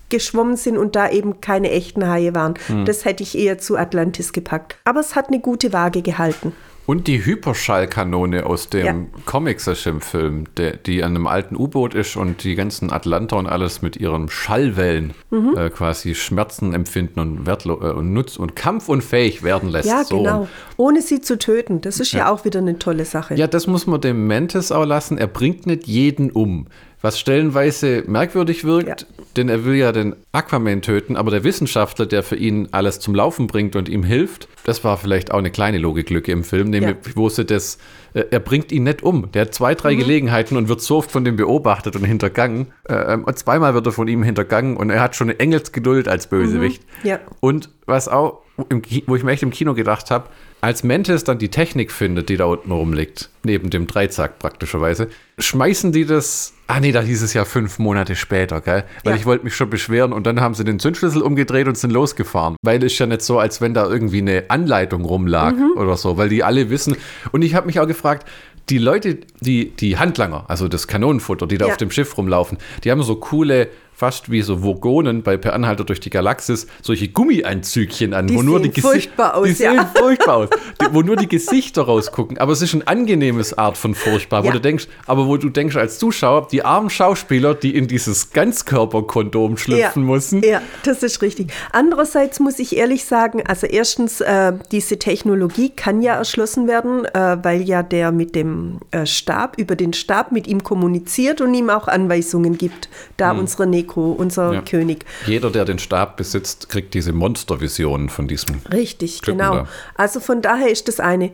geschwommen sind und da eben keine echten Haie waren. Das hätte ich eher zu Atlantis gepackt. Aber es hat eine gute Waage gehalten. Und die Hyperschallkanone aus dem Ja. Comic Session-Film, der- die an einem alten U-Boot ist und die ganzen Atlanter und alles mit ihren Schallwellen Mhm. äh, quasi Schmerzen empfinden und, wertlo äh, und nutz und kampfunfähig werden lässt. Ja, So. genau. Ohne sie zu töten. Das ist ja, auch wieder eine tolle Sache. Ja, das muss man dem Mantis auch lassen. Er bringt nicht jeden um. Was stellenweise merkwürdig wirkt, denn er will ja den Aquaman töten, aber der Wissenschaftler, der für ihn alles zum Laufen bringt und ihm hilft, das war vielleicht auch eine kleine Logiklücke im Film, nämlich wo sie das, äh, er bringt ihn nicht um. Der hat zwei, Mhm. drei Gelegenheiten und wird so oft von dem beobachtet und hintergangen. Äh, und zweimal wird er von ihm hintergangen und er hat schon eine Engelsgeduld als Bösewicht. Mhm. Ja. Und was auch, im, wo ich mir echt im Kino gedacht habe, als Mantis dann die Technik findet, die da unten rumliegt, neben dem Dreizack praktischerweise, schmeißen die das. Ah nee, da hieß es ja fünf Monate später, gell? Weil Ja. ich wollte mich schon beschweren und dann haben sie den Zündschlüssel umgedreht und sind losgefahren. Weil es ja nicht so, als wenn da irgendwie eine Anleitung rumlag Mhm. oder so, weil die alle wissen. Und ich habe mich auch gefragt, die Leute, die, die Handlanger, also das Kanonenfutter, die da Ja. auf dem Schiff rumlaufen, die haben so coole, fast wie so Vogonen bei Per Anhalter durch die Galaxis, solche Gummianzügchen an, Die wo nur die Gesichter furchtbar aus, die ja. sehen furchtbar aus, die, wo nur die Gesichter rausgucken. Aber es ist ein angenehmes Art von furchtbar, wo Ja. du denkst, aber wo du denkst als Zuschauer, die armen Schauspieler, die in dieses Ganzkörperkondom schlüpfen müssen. Ja, das ist richtig. Andererseits muss ich ehrlich sagen, also erstens, äh, diese Technologie kann ja erschlossen werden, äh, weil ja der mit dem äh, Stab, über den Stab mit ihm kommuniziert und ihm auch Anweisungen gibt. Da unsere Neko, unser Hm. Ja. König. Jeder, der den Stab besitzt, kriegt diese Monstervisionen von diesem. Richtig, Typen genau. da. Also von daher ist das eine,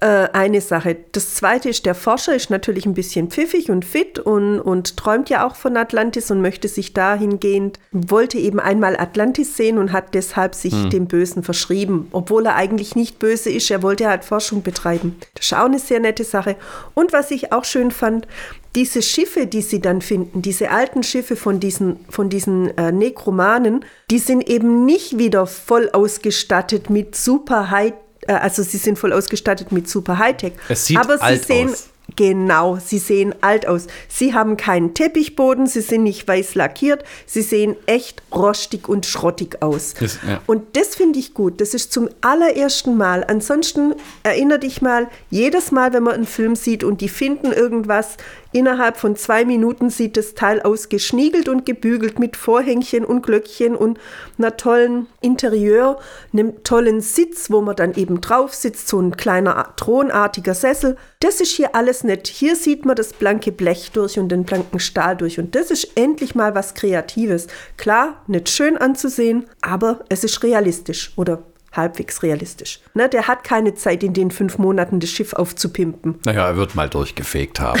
äh, eine Sache. Das zweite ist, der Forscher ist natürlich ein bisschen pfiffig und fit und, und träumt ja auch von Atlantis und möchte sich dahingehend, wollte eben einmal Atlantis sehen und hat deshalb sich Hm. dem Bösen verschrieben, obwohl er eigentlich nicht böse ist. Er wollte halt Forschung betreiben. Das ist auch eine sehr nette Sache. Und was ich auch schön fand, diese Schiffe, die sie dann finden, diese alten Schiffe von diesen, von diesen äh, Nekromanen, die sind eben nicht wieder voll ausgestattet mit super High, also sie sind voll ausgestattet mit super Hightech. Es sieht aber sie alt sehen aus. Genau, sie sehen alt aus. Sie haben keinen Teppichboden, sie sind nicht weiß lackiert, sie sehen echt rostig und schrottig aus. Das- ja. Und das finde ich gut. Das ist zum allerersten Mal. Ansonsten erinnere dich mal, jedes Mal, wenn man einen Film sieht und die finden irgendwas, innerhalb von zwei Minuten sieht das Teil aus geschniegelt und gebügelt mit Vorhängchen und Glöckchen und einer tollen Interieur, einem tollen Sitz, wo man dann eben drauf sitzt, so ein kleiner thronartiger Sessel. Das ist hier alles nett. Hier sieht man das blanke Blech durch und den blanken Stahl durch. Und das ist endlich mal was Kreatives. Klar, nicht schön anzusehen, aber es ist realistisch oder halbwegs realistisch. Ne, der hat keine Zeit, in den fünf Monaten das Schiff aufzupimpen. Naja, er wird mal durchgefegt haben.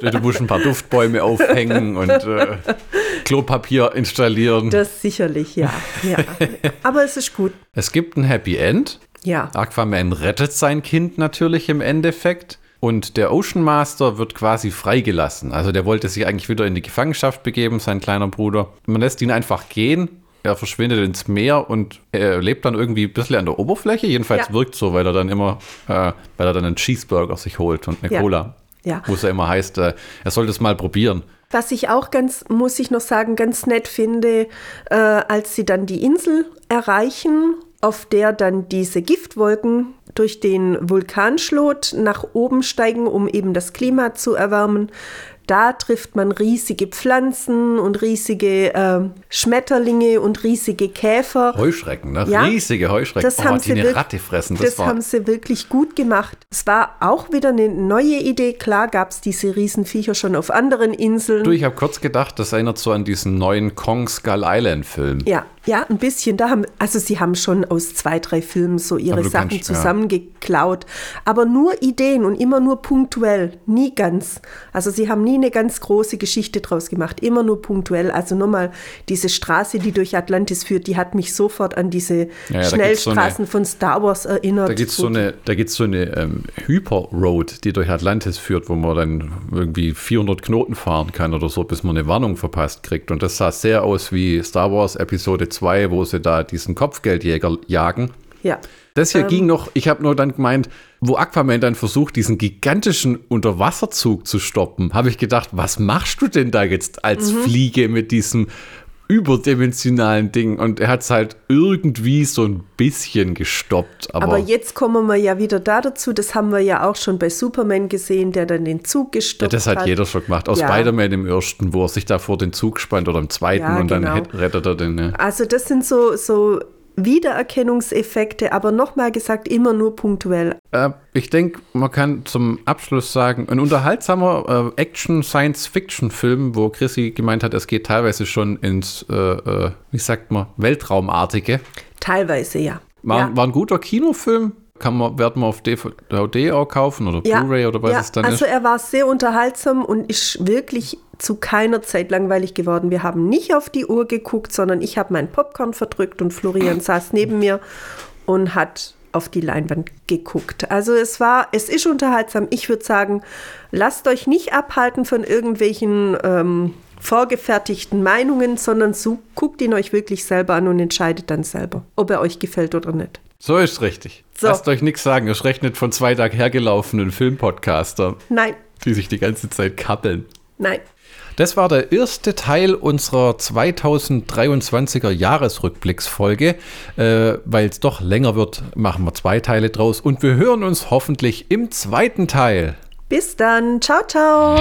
du musst ein paar Duftbäume aufhängen und äh, Klopapier installieren. Das sicherlich, ja. ja. Aber es ist gut. Es gibt ein Happy End. Ja. Aquaman rettet sein Kind natürlich im Endeffekt. Und der Ocean Master wird quasi freigelassen. Also der wollte sich eigentlich wieder in die Gefangenschaft begeben, sein kleiner Bruder. Man lässt ihn einfach gehen. Er verschwindet ins Meer und er lebt dann irgendwie ein bisschen an der Oberfläche. Jedenfalls Ja. wirkt so, weil er dann immer, äh, weil er dann einen Cheeseburger sich holt und eine Ja. Cola. Ja. Wo es ja immer heißt, äh, er sollte es mal probieren. Was ich auch ganz, muss ich noch sagen, ganz nett finde, äh, als sie dann die Insel erreichen, auf der dann diese Giftwolken durch den Vulkanschlot nach oben steigen, um eben das Klima zu erwärmen. Da trifft man riesige Pflanzen und riesige äh, Schmetterlinge und riesige Käfer. Heuschrecken, ne? Ja. Riesige Heuschrecken. Das haben die sie eine Ratte fressen. Das, Das, haben sie wirklich gut gemacht. Es war auch wieder eine neue Idee. Klar gab es diese Riesenviecher schon auf anderen Inseln. Du, ich habe kurz gedacht, das erinnert so an diesen neuen Kong Skull Island Film. Ja, ja, ein bisschen. Da haben, also sie haben schon aus zwei, drei Filmen so ihre Sachen kannst- ja. zusammengeklaut. Aber nur Ideen und immer nur punktuell, nie ganz. Also sie haben nie eine ganz große Geschichte draus gemacht, immer nur punktuell. Also nochmal, diese Straße, die durch Atlantis führt, die hat mich sofort an diese Ja, ja, gibt's so eine- Schnellstraßen von Star Wars erinnert. Da gibt es so eine, da gibt's so eine ähm, Hyper-Road, die durch Atlantis führt, wo man dann irgendwie 400 Knoten fahren kann oder so, bis man eine Warnung verpasst kriegt. Und das sah sehr aus wie Star Wars Episode 2, wo sie da diesen Kopfgeldjäger jagen. Ja. Das Ähm. hier ging noch, ich habe nur dann gemeint, wo Aquaman dann versucht, diesen gigantischen Unterwasserzug zu stoppen, habe ich gedacht, was machst du denn da jetzt als Mhm. Fliege mit diesem überdimensionalen Ding? Und er hat es halt irgendwie so ein bisschen gestoppt. Aber, Aber jetzt kommen wir ja wieder da dazu, das haben wir ja auch schon bei Superman gesehen, der dann den Zug ja, gestoppt das hat hat. jeder schon gemacht. Aus Ja. Spider-Man im ersten, wo er sich da vor den Zug spannt oder im zweiten Ja, und dann genau. het- rettet er den. Ja. Also das sind so, so Wiedererkennungseffekte, aber nochmal gesagt, immer nur punktuell. Äh, ich denke, man kann zum Abschluss sagen, ein unterhaltsamer äh, Action-Science-Fiction-Film, wo Chrissy gemeint hat, es geht teilweise schon ins, äh, äh, wie sagt man, Weltraumartige. Teilweise ja. War, ja. war ein guter Kinofilm. Kann man, werden wir auf DVD auch kaufen oder Ja, Blu-ray oder was ja, es dann also ist. er war sehr unterhaltsam und ist wirklich zu keiner Zeit langweilig geworden. Wir haben nicht auf die Uhr geguckt, sondern ich habe meinen Popcorn verdrückt und Florian saß neben mir und hat auf die Leinwand geguckt. Also es war, es ist unterhaltsam. Ich würde sagen, lasst euch nicht abhalten von irgendwelchen ähm, vorgefertigten Meinungen, sondern so, guckt ihn euch wirklich selber an und entscheidet dann selber, ob er euch gefällt oder nicht. So ist richtig. So. Lasst euch nichts sagen. Es rechnet von zwei Tagen hergelaufenen Filmpodcaster, Nein, die sich die ganze Zeit kappeln. nein. Das war der erste Teil unserer 2023er Jahresrückblicksfolge. Äh, Weil es doch länger wird, machen wir zwei Teile draus und wir hören uns hoffentlich im zweiten Teil. Bis dann. Ciao, ciao.